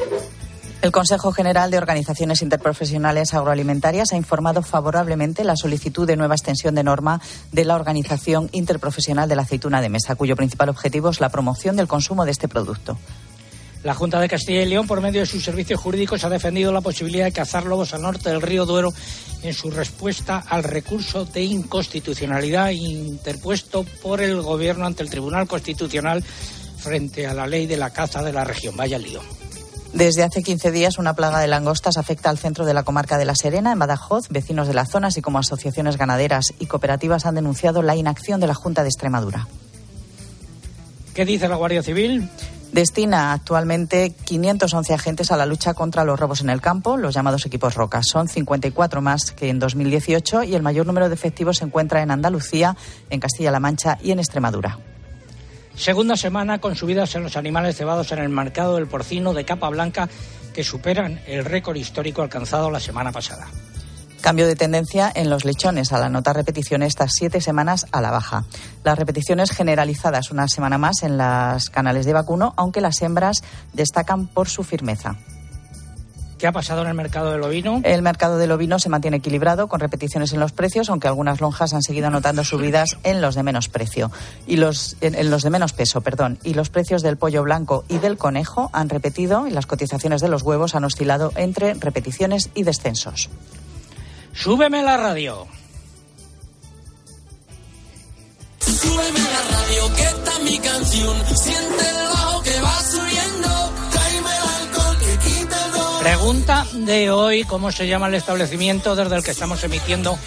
El Consejo General de Organizaciones Interprofesionales Agroalimentarias ha informado favorablemente la solicitud de nueva extensión de norma de la Organización Interprofesional de la Aceituna de Mesa, cuyo principal objetivo es la promoción del consumo de este producto. La Junta de Castilla y León, por medio de sus servicios jurídicos, ha defendido la posibilidad de cazar lobos al norte del río Duero en su respuesta al recurso de inconstitucionalidad interpuesto por el Gobierno ante el Tribunal Constitucional frente a la ley de la caza de la región. Vaya lío. Desde hace 15 días, una plaga de langostas afecta al centro de la comarca de La Serena, en Badajoz. Vecinos de la zona, así como asociaciones ganaderas y cooperativas, han denunciado la inacción de la Junta de Extremadura. ¿Qué dice la Guardia Civil? Destina actualmente 511 agentes a la lucha contra los robos en el campo, los llamados equipos rocas. Son 54 más que en 2018 y el mayor número de efectivos se encuentra en Andalucía, en Castilla-La Mancha y en Extremadura. Segunda semana con subidas en los animales cebados en el mercado del porcino de capa blanca que superan el récord histórico alcanzado la semana pasada. Cambio de tendencia en los lechones al anotar repeticiones estas siete semanas a la baja. Las repeticiones generalizadas una semana más en las canales de vacuno, aunque las hembras destacan por su firmeza. ¿Qué ha pasado en el mercado del ovino? El mercado del ovino se mantiene equilibrado con repeticiones en los precios, aunque algunas lonjas han seguido anotando subidas en los de menos precio y los en, en los de menos peso, perdón. Y los precios del pollo blanco y del conejo han repetido y las cotizaciones de los huevos han oscilado entre repeticiones y descensos. Súbeme la radio. Súbeme la radio, que está mi canción. Siente Pregunta de hoy, ¿cómo se llama el establecimiento desde el que estamos emitiendo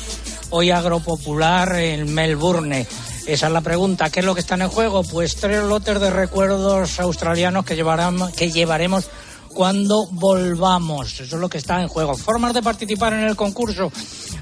hoy Agropopular en Melbourne? Esa es la pregunta. ¿Qué es lo que están en juego? Pues tres lotes de recuerdos australianos que, llevarán, que llevaremos cuando volvamos. Eso es lo que está en juego. Formas de participar en el concurso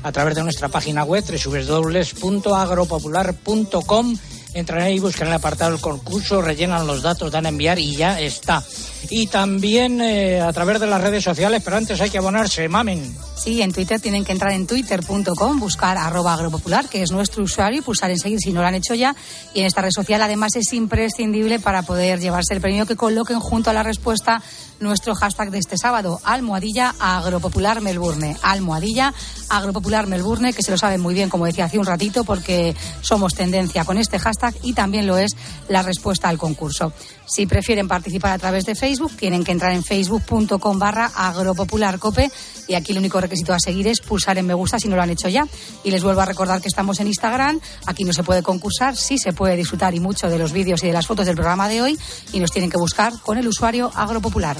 a través de nuestra página web www.agropopular.com. Entran ahí, buscan el apartado del concurso, rellenan los datos, dan a enviar y ya está. Y también eh, a través de las redes sociales, pero antes hay que abonarse, mamen. Sí, en Twitter tienen que entrar en twitter.com, buscar arroba agropopular, que es nuestro usuario, y pulsar en seguir si no lo han hecho ya. Y en esta red social además es imprescindible para poder llevarse el premio que coloquen junto a la respuesta nuestro hashtag de este sábado, almohadilla agropopular Melbourne. Almohadilla agropopular Melbourne, que se lo saben muy bien, como decía hace un ratito, porque somos tendencia con este hashtag y también lo es la respuesta al concurso. Si prefieren participar a través de Facebook, tienen que entrar en facebook.com barra agropopularcope y aquí el único requisito a seguir es pulsar en me gusta si no lo han hecho ya. Y les vuelvo a recordar que estamos en Instagram, aquí no se puede concursar, sí se puede disfrutar y mucho de los vídeos y de las fotos del programa de hoy y nos tienen que buscar con el usuario agropopular.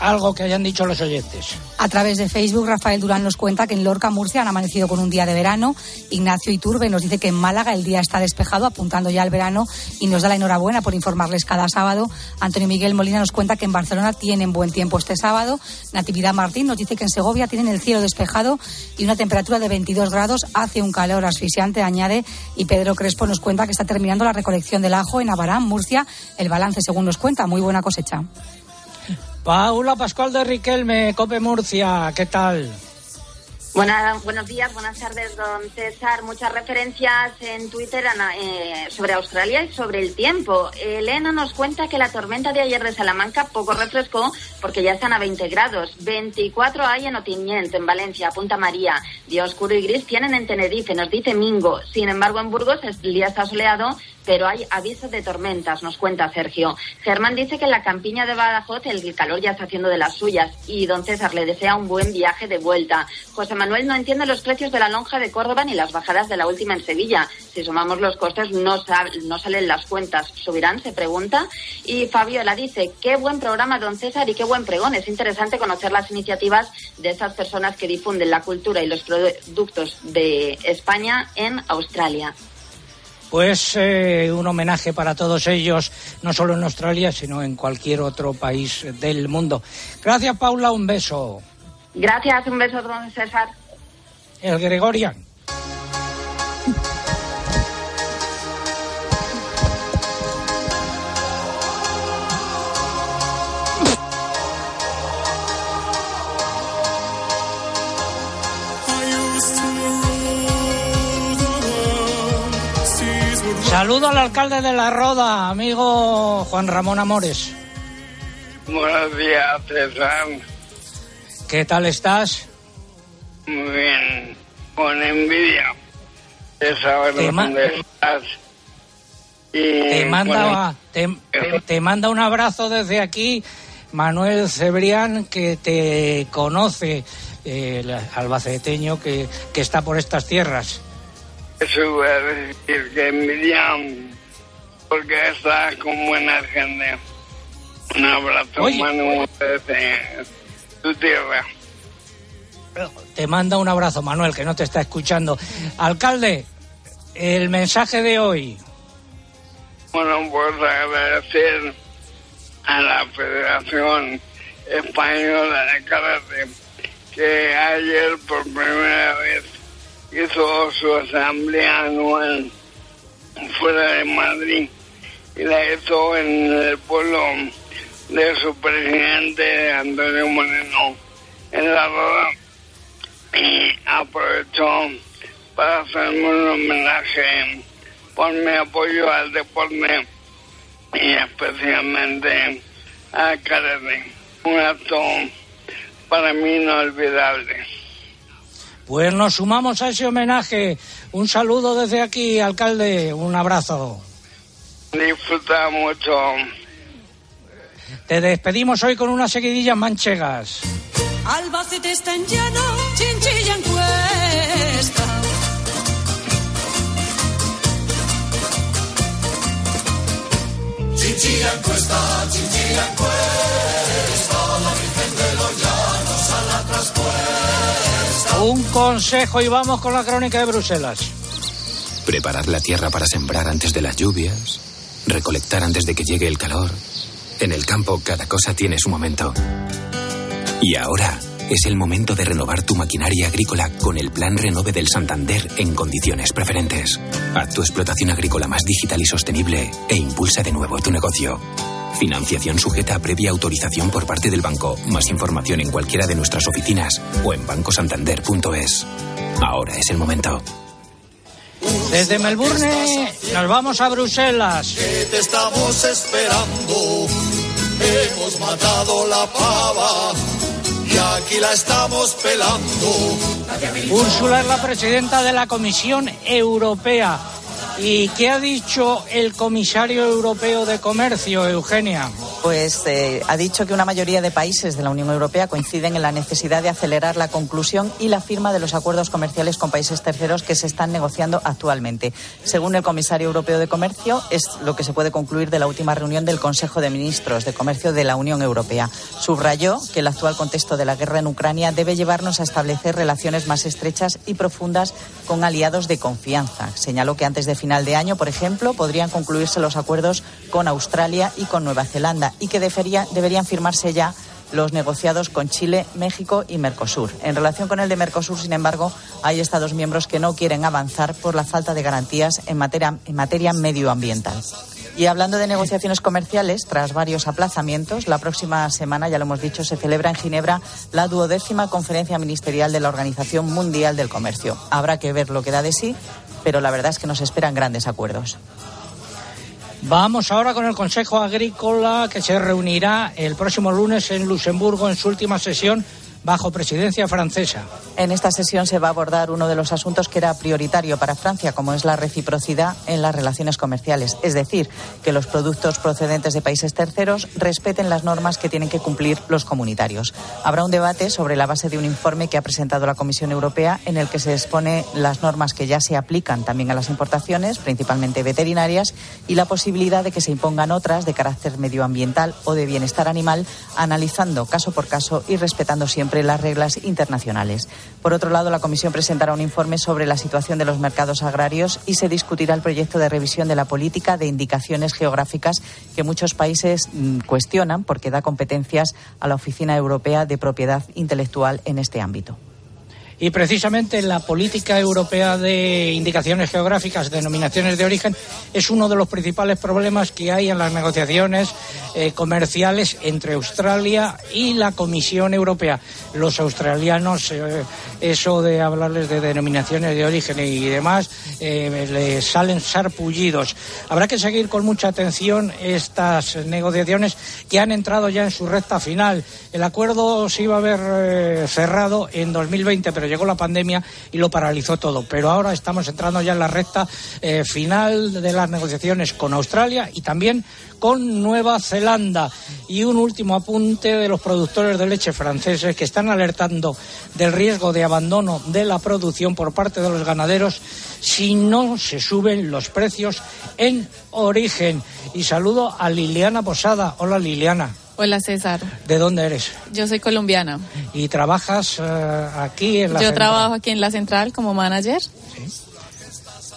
Algo que hayan dicho los oyentes. A través de Facebook, Rafael Durán nos cuenta que en Lorca, Murcia, han amanecido con un día de verano. Ignacio Iturbe nos dice que en Málaga el día está despejado, apuntando ya al verano, y nos da la enhorabuena por informarles cada sábado. Antonio Miguel Molina nos cuenta que en Barcelona tienen buen tiempo este sábado. Natividad Martín nos dice que en Segovia tienen el cielo despejado y una temperatura de 22 grados. Hace un calor asfixiante, añade. Y Pedro Crespo nos cuenta que está terminando la recolección del ajo en Abarán, Murcia. El balance, según nos cuenta, muy buena cosecha. Paula Pascual de Riquelme, Cope Murcia, ¿qué tal? Buena- buenos días, buenas tardes, don César. Muchas referencias en Twitter eh, sobre Australia y sobre el tiempo. Elena nos cuenta que la tormenta de ayer de Salamanca poco refrescó porque ya están a 20 grados. 24 hay en Otiñent, en Valencia, Punta María. Día oscuro y gris tienen en Tenerife, nos dice Mingo. Sin embargo, en Burgos el día está soleado, pero hay aviso de tormentas, nos cuenta Sergio. Germán dice que en la campiña de Badajoz el calor ya está haciendo de las suyas y don César le desea un buen viaje de vuelta. José Manuel no entiende los precios de la lonja de Córdoba ni las bajadas de la última en Sevilla. Si sumamos los costes no, sal- no salen las cuentas. ¿Subirán? Se pregunta. Y Fabiola dice, qué buen programa don César y qué buen pregón. Es interesante conocer las iniciativas de esas personas que difunden la cultura y los productos de España en Australia. Pues eh, un homenaje para todos ellos, no solo en Australia, sino en cualquier otro país del mundo. Gracias, Paula, un beso. Gracias, un beso, don César. El Gregorian. Saludo al alcalde de La Roda, amigo Juan Ramón Amores. Buenos días, César. ¿Qué tal estás? Muy bien. Con envidia de saber Te dónde estás. Y Te manda, con- te, te manda un abrazo desde aquí Manuel Cebrián, que te conoce, eh, el albaceteño que, que está por estas tierras. A decir que envidian porque estás con buena gente. Un abrazo, Oye. Manu, desde tu tierra. Te manda un abrazo, Manuel, que no te está escuchando. Alcalde, el mensaje de hoy. Bueno, pues agradecer a la Federación Española de Karate que ayer por primera vez hizo su asamblea anual fuera de Madrid y la hizo en el pueblo de su presidente Antonio Moreno en la roda y aprovechó para hacerme un homenaje por mi apoyo al deporte y especialmente al karate. Un acto para mí inolvidable. Pues nos sumamos a ese homenaje. Un saludo desde aquí, alcalde. Un abrazo. Disfruta mucho. Te despedimos hoy con unas seguidillas manchegas. Albacete está en llano, chinchilla en cuesta. Chinchilla encuesta, chinchilla encuesta, la Un consejo y vamos con la crónica de Bruselas. Preparar la tierra para sembrar antes de las lluvias. Recolectar antes de que llegue el calor. En el campo cada cosa tiene su momento. Y ahora es el momento de renovar tu maquinaria agrícola con el Plan Renove del Santander en condiciones preferentes. Haz tu explotación agrícola más digital y sostenible e impulsa de nuevo tu negocio. Financiación sujeta a previa autorización por parte del banco. Más información en cualquiera de nuestras oficinas o en bancosantander.es. Ahora es el momento. Desde Melbourne nos vamos a Bruselas. Que te estamos esperando. Hemos matado la pava aquí la estamos pelando. Úrsula es la presidenta de la Comisión Europea. ¿Y qué ha dicho el comisario europeo de Comercio, Eugenia? Pues eh, ha dicho que una mayoría de países de la Unión Europea coinciden en la necesidad de acelerar la conclusión y la firma de los acuerdos comerciales con países terceros que se están negociando actualmente. Según el comisario europeo de Comercio, es lo que se puede concluir de la última reunión del Consejo de Ministros de Comercio de la Unión Europea. Subrayó que el actual contexto de la guerra en Ucrania debe llevarnos a establecer relaciones más estrechas y profundas con aliados de confianza. Señaló que antes de final de año, por ejemplo, podrían concluirse los acuerdos con Australia y con Nueva Zelanda y que debería- deberían firmarse ya los negociados con Chile, México y Mercosur. En relación con el de Mercosur, sin embargo, hay Estados miembros que no quieren avanzar por la falta de garantías en materia, en materia medioambiental. Y hablando de negociaciones comerciales, tras varios aplazamientos, la próxima semana, ya lo hemos dicho, se celebra en Ginebra la duodécima conferencia ministerial de la Organización Mundial del Comercio. Habrá que ver lo que da de sí, pero la verdad es que nos esperan grandes acuerdos. Vamos ahora con el Consejo Agrícola que se reunirá el próximo lunes en Luxemburgo en su última sesión bajo presidencia francesa. En esta sesión se va a abordar uno de los asuntos que era prioritario para Francia, como es la reciprocidad en las relaciones comerciales. Es decir, que los productos procedentes de países terceros respeten las normas que tienen que cumplir los comunitarios. Habrá un debate sobre la base de un informe que ha presentado la Comisión Europea en el que se expone las normas que ya se aplican también a las importaciones, principalmente veterinarias, y la posibilidad de que se impongan otras de carácter medioambiental o de bienestar animal, analizando caso por caso y respetando siempre las reglas internacionales. Por otro lado, la Comisión presentará un informe sobre la situación de los mercados agrarios y se discutirá el proyecto de revisión de la política de indicaciones geográficas que muchos países mm, cuestionan porque da competencias a la Oficina Europea de Propiedad Intelectual en este ámbito. Y precisamente la política europea de indicaciones geográficas, denominaciones de origen, es uno de los principales problemas que hay en las negociaciones eh, comerciales entre Australia y la Comisión Europea. Los australianos eh, eso de hablarles de denominaciones de origen y demás, eh, les salen sarpullidos. Habrá que seguir con mucha atención estas negociaciones que han entrado ya en su recta final. El acuerdo se iba a haber eh, cerrado en 2020, pero llegó la pandemia y lo paralizó todo. Pero ahora estamos entrando ya en la recta eh, final de las negociaciones con Australia y también con Nueva Zelanda. Y un último apunte de los productores de leche franceses que están alertando del riesgo de abandono de la producción por parte de los ganaderos si no se suben los precios en origen. Y saludo a Liliana Posada. Hola Liliana. Hola César. ¿De dónde eres? Yo soy colombiana. ¿Y trabajas eh, aquí en la Yo central? trabajo aquí en la central como manager.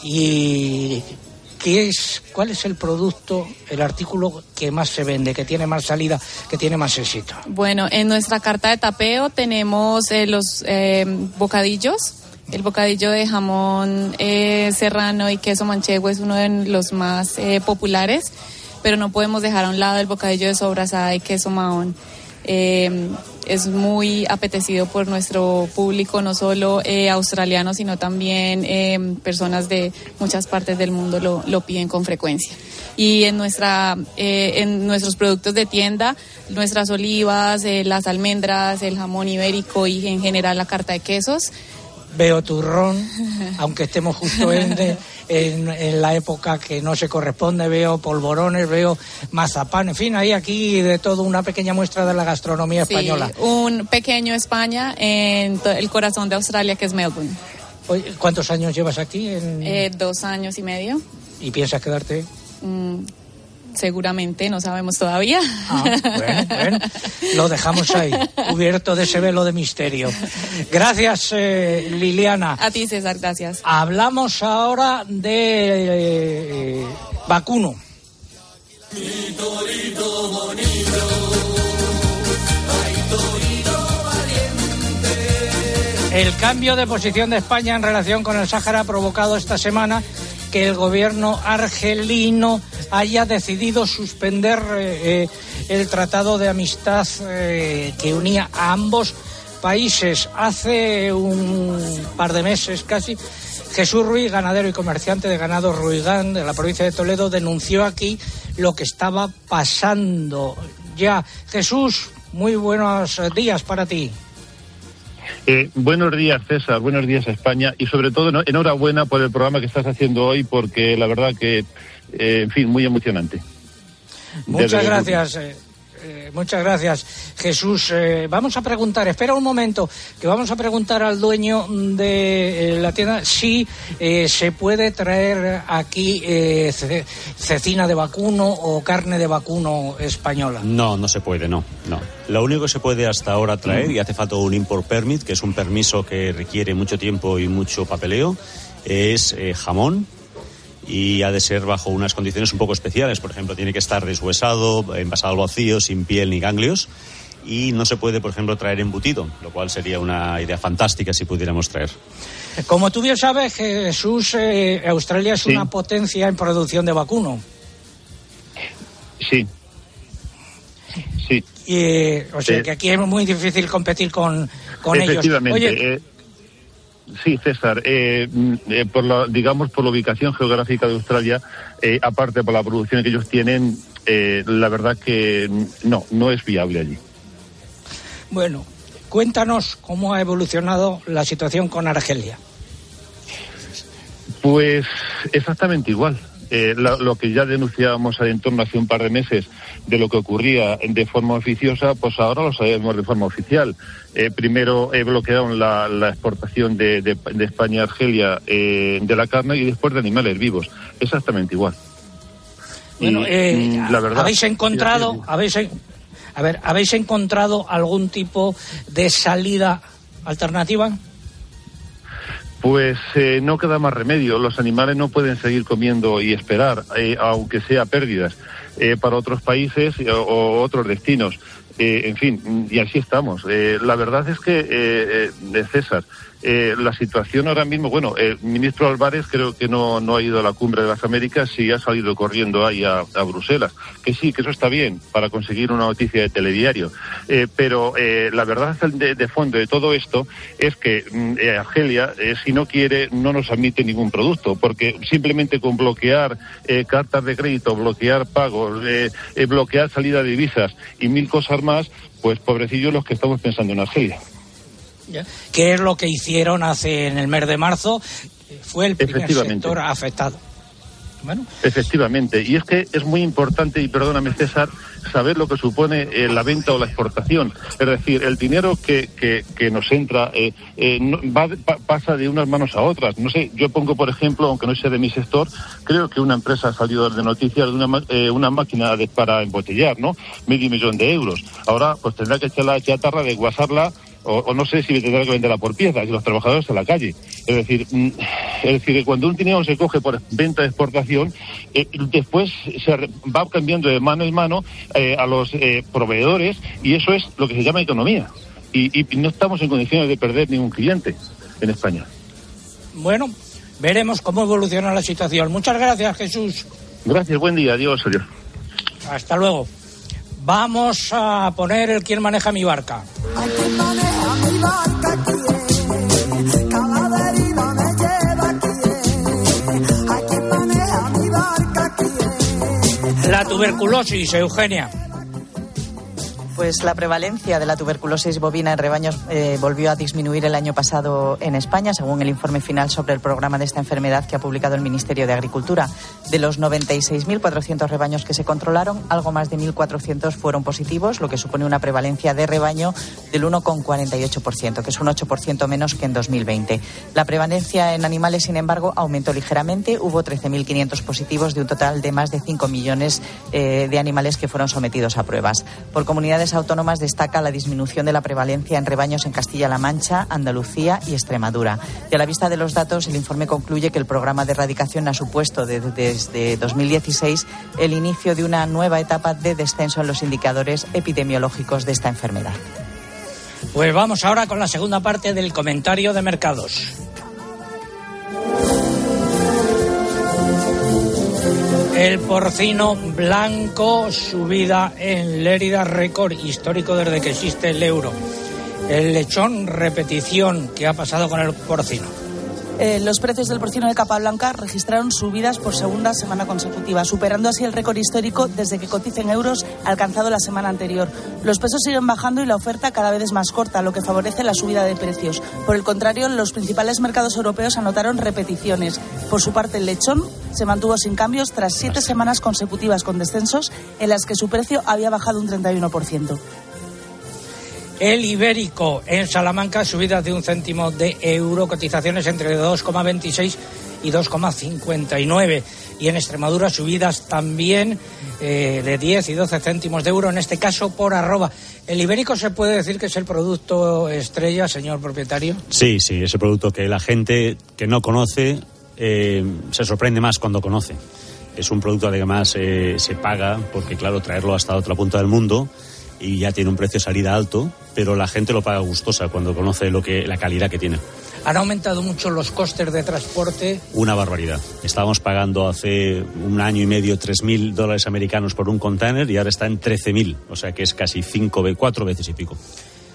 ¿Y qué es, cuál es el producto, el artículo que más se vende, que tiene más salida, que tiene más éxito? Bueno, en nuestra carta de tapeo tenemos eh, los eh, bocadillos. El bocadillo de jamón eh, serrano y queso manchego es uno de los más eh, populares, pero no podemos dejar a un lado el bocadillo de sobrasada y queso mahón. Es muy apetecido por nuestro público, no solo eh, australiano, sino también eh, personas de muchas partes del mundo lo, lo piden con frecuencia. Y en, nuestra, eh, en nuestros productos de tienda, nuestras olivas, eh, las almendras, el jamón ibérico y en general la carta de quesos, Veo turrón, aunque estemos justo en, de- en, en la época que no se corresponde, veo polvorones, veo mazapán, en fin, hay aquí de todo una pequeña muestra de la gastronomía Sí, española. un pequeño España en el corazón de Australia, que es Melbourne. Oye, ¿Cuántos años llevas aquí en- Eh, dos años y medio. y piensas quedarte? Mm, seguramente, no sabemos todavía. Ah, bueno, bueno, lo dejamos ahí, cubierto de ese velo de misterio. Gracias, eh, Liliana. A ti, César, gracias. Hablamos ahora de eh, vacuno. El cambio de posición de España en relación con el Sáhara ha provocado esta semana que el gobierno argelino haya decidido suspender eh, eh, el tratado de amistad eh, que unía a ambos países. Hace un par de meses casi, Jesús Ruiz, ganadero y comerciante de ganado Ruigán de la provincia de Toledo, denunció aquí lo que estaba pasando. Ya, Jesús, muy buenos días para ti. Eh, buenos días, César. Buenos días, España. Y sobre todo, ¿no? enhorabuena por el programa que estás haciendo hoy, porque la verdad que, eh, en fin, muy emocionante. Muchas Desde- gracias. Eh, muchas gracias, Jesús. Eh, vamos a preguntar, espera un momento, que vamos a preguntar al dueño de eh, la tienda si se puede traer aquí ce- cecina de vacuno o carne de vacuno española. No, no se puede, no, no. Lo único que se puede hasta ahora traer, y hace falta un import permit, que es un permiso que requiere mucho tiempo y mucho papeleo, es jamón y ha de ser bajo unas condiciones un poco especiales. Por ejemplo, tiene que estar deshuesado, envasado al vacío, sin piel ni ganglios. Y no se puede, por ejemplo, traer embutido, lo cual sería una idea fantástica si pudiéramos traer. Como tú bien sabes, Jesús, eh, Australia es una potencia en producción de vacuno. Sí. Sí. Y, o sea Sí. que aquí es muy difícil competir con, con ellos. Efectivamente. Oye, eh, sí, César. eh, mm, eh, por la, digamos, por la ubicación geográfica de Australia, eh, aparte por la producción que ellos tienen, eh, la verdad que no, no es viable allí. Bueno, cuéntanos cómo ha evolucionado la situación con Argelia. Pues exactamente igual. Eh, la- lo que ya denunciábamos en torno hace un par de meses de lo que ocurría de forma oficiosa, pues ahora lo sabemos de forma oficial. Eh, primero bloquearon la, la exportación de, de- de España a Argelia eh, de la carne y después de animales vivos. Exactamente igual. Bueno, Y, eh, mm, la verdad, ¿habéis encontrado, sí, sí. habéis, en- a ver, habéis encontrado algún tipo de salida alternativa? Pues eh, no queda más remedio. Los animales no pueden seguir comiendo y esperar, eh, aunque sea pérdidas, eh, para otros países o, o otros destinos. En fin, y así estamos. La verdad es que, César, eh, la situación ahora mismo, bueno, el ministro Álvarez creo que no, no ha ido a la cumbre de las Américas y ha salido corriendo ahí a, Bruselas. Que sí, que eso está bien para conseguir una noticia de telediario. Eh, pero eh, la verdad de, fondo de todo esto es que mm, eh, Argelia, eh, si no quiere, no nos admite ningún producto, porque simplemente con bloquear eh, cartas de crédito, bloquear pagos, eh, eh, bloquear salida de divisas y mil cosas más, pues pobrecillos los que estamos pensando en Argelia. ¿Ya? ¿Qué es lo que hicieron hace en el mes de marzo? Fue el primer sector afectado. Bueno, Efectivamente, y es que es muy importante, y perdóname César, saber lo que supone eh, la venta o la exportación. Es decir, el dinero que, que, que nos entra eh, eh, no- va, pa- pasa de unas manos a otras. No sé, yo pongo, por ejemplo, aunque no sea de mi sector, creo que una empresa ha salido de noticias de una, eh, una máquina de- para embotellar, ¿no? Medio millón de euros. Ahora, pues tendrá que echar la chatarra, desguasarla o, o no sé si tendrá que venderla por piezas y los trabajadores a la calle. Es decir, mm, es decir, que cuando un dinero se coge por venta de exportación, eh, después se va cambiando de mano en mano eh, a los eh, proveedores y eso es lo que se llama economía. Y, y no estamos en condiciones de perder ningún cliente en España. bueno, veremos cómo evoluciona la situación. Muchas gracias, Jesús. Gracias, buen día, adiós, adiós. Hasta luego. Vamos a poner el quién maneja mi barca. La tuberculosis, Eugenia. Pues la prevalencia de la tuberculosis bovina en rebaños eh, volvió a disminuir el año pasado en España, según el informe final sobre el programa de esta enfermedad que ha publicado el Ministerio de Agricultura. De los 96.400 rebaños que se controlaron, algo más de 1.400 fueron positivos, lo que supone una prevalencia de rebaño del 1,48%, que es un 8% menos que en 2020. La prevalencia en animales, sin embargo, aumentó ligeramente. Hubo 13.500 positivos de un total de más de 5 millones eh, de animales que fueron sometidos a pruebas. Por comunidades autónomas destaca la disminución de la prevalencia en rebaños en Castilla-La Mancha, Andalucía y Extremadura. Y a la vista de los datos, el informe concluye que el programa de erradicación ha supuesto de- desde 2016 el inicio de una nueva etapa de descenso en los indicadores epidemiológicos de esta enfermedad. Pues vamos ahora con la segunda parte del comentario de mercados. El porcino blanco, subida en Lérida, récord histórico desde que existe el euro. El lechón, repetición, ¿qué ha pasado con el porcino? Eh, los precios del porcino de capa blanca registraron subidas por segunda semana consecutiva, superando así el récord histórico desde que cotiza euros alcanzado la semana anterior. Los pesos siguen bajando y la oferta cada vez es más corta, lo que favorece la subida de precios. Por el contrario, los principales mercados europeos anotaron repeticiones. Por su parte, el lechón se mantuvo sin cambios tras siete semanas consecutivas con descensos en las que su precio había bajado un 31%. El ibérico en Salamanca, subidas de un céntimo de euro, cotizaciones entre 2,26 y 2,59. Y en Extremadura, subidas también eh, de 10 y 12 céntimos de euro, en este caso por arroba. ¿El ibérico se puede decir que es el producto estrella, señor propietario? Sí, sí, ese producto que la gente que no conoce eh, se sorprende más cuando conoce. Es un producto que además eh, se paga porque, claro, traerlo hasta otra punta del mundo y ya tiene un precio de salida alto, pero la gente lo paga gustosa cuando conoce lo que, la calidad que tiene. Han aumentado mucho los costes de transporte. Una barbaridad. Estábamos pagando hace un año y medio 3.000 dólares americanos por un container y ahora está en 13.000, o sea que es casi cinco, cuatro veces y pico.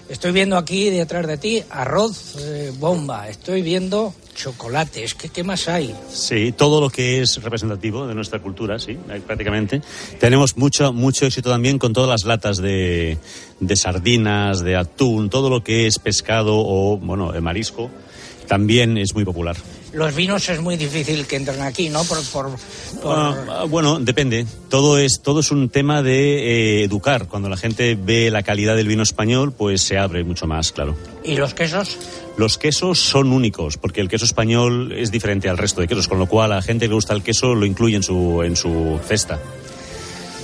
Estoy viendo aquí detrás de ti arroz eh, bomba. Estoy viendo chocolate. Es que, ¿qué más hay? Sí, todo lo que es representativo de nuestra cultura, sí, prácticamente. Tenemos mucho, mucho éxito también con todas las latas de, de sardinas, de atún, todo lo que es pescado o, bueno, marisco, también es muy popular. Los vinos es muy difícil que entren aquí, ¿no? Por, por, por- Ah, bueno, depende. Todo es, todo es un tema de eh, educar. Cuando la gente ve la calidad del vino español, pues se abre mucho más, claro. ¿Y los quesos? Los quesos son únicos, porque el queso español es diferente al resto de quesos, con lo cual a la gente que le gusta el queso lo incluye en su, en su cesta.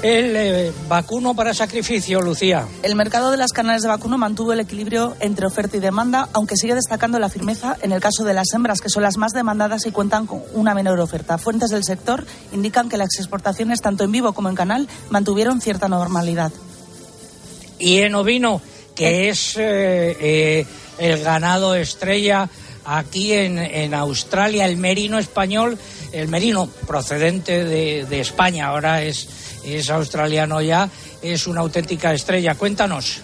El eh, vacuno para sacrificio, Lucía. El mercado de las canales de vacuno mantuvo el equilibrio entre oferta y demanda, aunque sigue destacando la firmeza en el caso de las hembras, que son las más demandadas y cuentan con una menor oferta. Fuentes del sector indican que las exportaciones, tanto en vivo como en canal, mantuvieron cierta normalidad. Y en ovino, que es eh, eh, el ganado estrella aquí en, en Australia, el merino español, el merino procedente de, de España, ahora es, es australiano ya, es una auténtica estrella. Cuéntanos.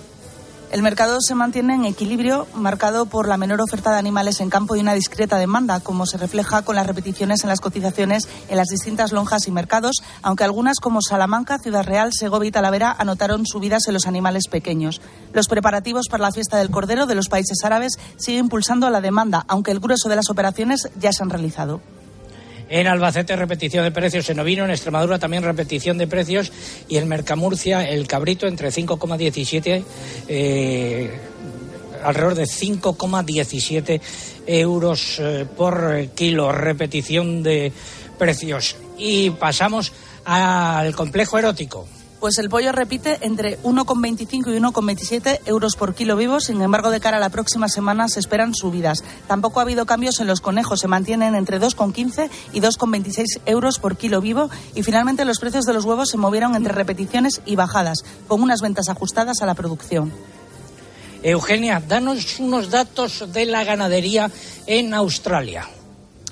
El mercado se mantiene en equilibrio, marcado por la menor oferta de animales en campo y una discreta demanda, como se refleja con las repeticiones en las cotizaciones en las distintas lonjas y mercados, aunque algunas como Salamanca, Ciudad Real, Segovia y Talavera anotaron subidas en los animales pequeños. Los preparativos para la fiesta del Cordero de los países árabes siguen impulsando la demanda, aunque el grueso de las operaciones ya se han realizado. En Albacete repetición de precios en ovino, en Extremadura también repetición de precios y en Mercamurcia el cabrito entre 5,17 eh, alrededor de 5,17 euros eh, por kilo, repetición de precios. Y pasamos al complejo erótico. Pues el pollo repite entre 1,25 y 1,27 euros por kilo vivo. Sin embargo, de cara a la próxima semana se esperan subidas. Tampoco ha habido cambios en los conejos. Se mantienen entre 2,15 y 2,26 euros por kilo vivo. Y finalmente los precios de los huevos se movieron entre repeticiones y bajadas, con unas ventas ajustadas a la producción. Eugenia, danos unos datos de la ganadería en Australia.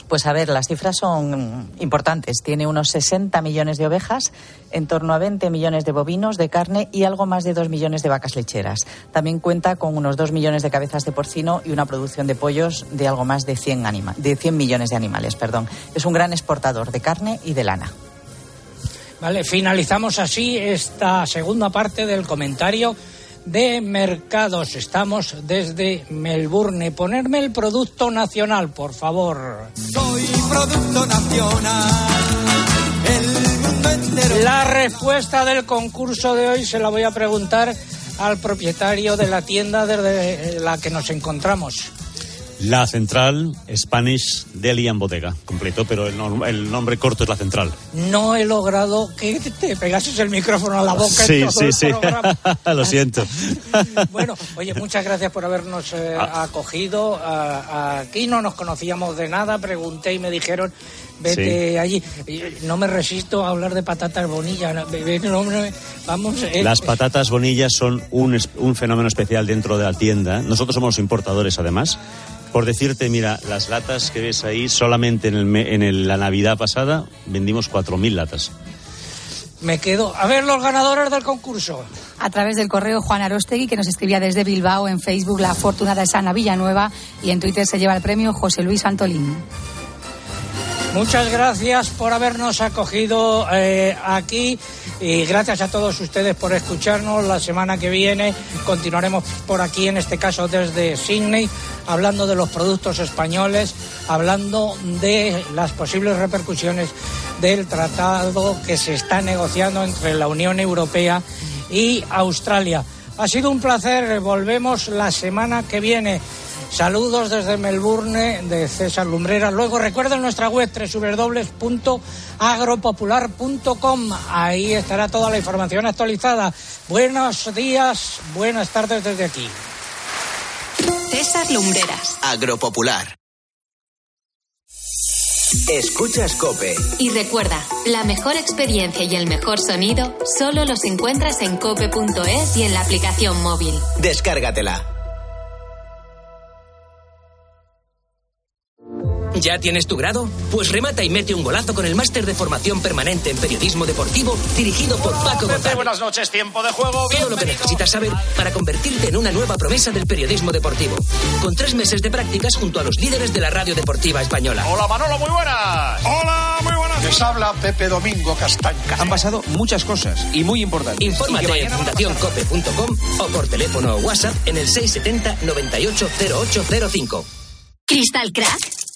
Pues a ver, las cifras son importantes. Tiene unos 60 millones de ovejas, en torno a 20 millones de bovinos de carne y algo más de 2 millones de vacas lecheras. También cuenta con unos 2 millones de cabezas de porcino y una producción de pollos de algo más de 100, anima de 100 millones de animales. Perdón. Es un gran exportador de carne y de lana. Vale, finalizamos así esta segunda parte del comentario de mercados. Estamos desde Melbourne. Ponerme el producto nacional, por favor. Soy producto nacional. El mundo entero. La respuesta del concurso de hoy se la voy a preguntar al propietario de la tienda desde la que nos encontramos. La central Spanish Deli and Bodega, completo, pero el, nom- el nombre corto es la central. No he logrado que te pegases el micrófono a la boca Sí, en todo sí, el sí. Lo siento. Bueno, oye, muchas gracias por habernos eh, Ah. acogido. A- a- aquí no nos conocíamos de nada, pregunté y me dijeron, vete Sí. allí. No me resisto a hablar de patatas bonillas. no, no, vamos, eh, Las patatas bonillas son un, un fenómeno especial dentro de la tienda. Nosotros somos los importadores, además. Por decirte, mira, las latas que ves ahí, solamente en, el me- en el- la Navidad pasada vendimos 4.000 latas. me quedo. A ver, los ganadores del concurso. A través del correo Juan Arostegui, que nos escribía desde Bilbao, en Facebook la afortunada es Ana Villanueva y en Twitter se lleva el premio José Luis Antolín. Muchas gracias por habernos acogido eh, aquí y gracias a todos ustedes por escucharnos. La semana que viene continuaremos por aquí, en este caso desde Sydney, hablando de los productos españoles, hablando de las posibles repercusiones del tratado que se está negociando entre la Unión Europea y Australia. Ha sido un placer, volvemos la semana que viene. Saludos desde Melbourne de César Lumbrera. Luego recuerden nuestra web www.agropopular.com. Ahí estará toda la información actualizada. Buenos días, buenas tardes desde aquí. César Lumbreras. Agropopular. Escuchas Cope. Y recuerda, la mejor experiencia y el mejor sonido solo los encuentras en cope.es y en la aplicación móvil. Descárgatela. ¿Ya tienes tu grado? Pues remata y mete un golazo con el máster de formación permanente en periodismo deportivo dirigido por Paco González. Buenas noches, tiempo de juego. Todo lo que necesitas saber para convertirte en una nueva promesa del periodismo deportivo. Con tres meses de prácticas junto a los líderes de la radio deportiva española. Hola Manolo, muy buenas. Hola, muy buenas. Les habla Pepe Domingo Castaña. Han pasado muchas cosas y muy importantes. Infórmate en fundacioncope.com o por teléfono o WhatsApp en el 670 98 0805. Crystal Crack.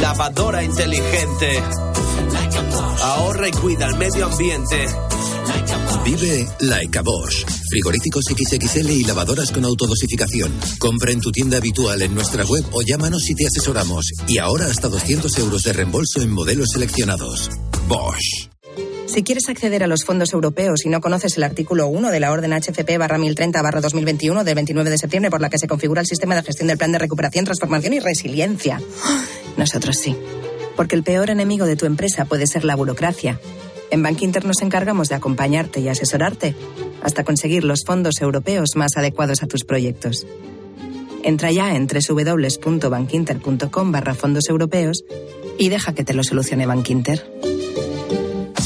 Lavadora inteligente. Ahorra y cuida el medio ambiente. Vive Like a Bosch. Frigoríficos XXL y lavadoras con autodosificación. Compra en tu tienda habitual en nuestra web o llámanos y te asesoramos. Y ahora hasta 200 euros de reembolso en modelos seleccionados. Bosch. Si quieres acceder a los fondos europeos y no conoces el artículo 1 de la orden HCP barra 1030 barra 2021 del 29 de septiembre por la que se configura el sistema de gestión del plan de recuperación, transformación y resiliencia. Nosotros sí. Porque el peor enemigo de tu empresa puede ser la burocracia. En Bank Inter nos encargamos de acompañarte y asesorarte hasta conseguir los fondos europeos más adecuados a tus proyectos. Entra ya en www.bankinter.com barra fondos europeos y deja que te lo solucione Bank Inter.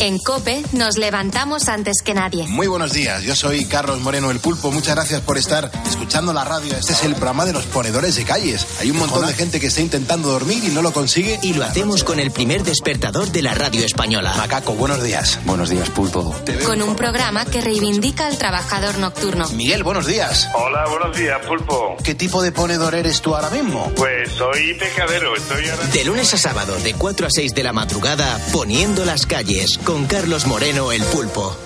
En Cope nos levantamos antes que nadie. Muy buenos días, yo soy Carlos Moreno el Pulpo. Muchas gracias por estar escuchando la radio. Este es el programa de los ponedores de calles. Hay un montón de gente que está intentando dormir y no lo consigue. Y lo hacemos con el primer despertador de la radio española. Macaco, buenos días. Buenos días, Pulpo. Con un programa que reivindica al trabajador nocturno. Miguel, buenos días. Hola, buenos días, Pulpo. ¿Qué tipo de ponedor eres tú ahora mismo? Pues soy pescadero, estoy ahora... De lunes a sábado, de 4 a 6 de la madrugada, poniendo las calles, con Carlos Moreno el Pulpo.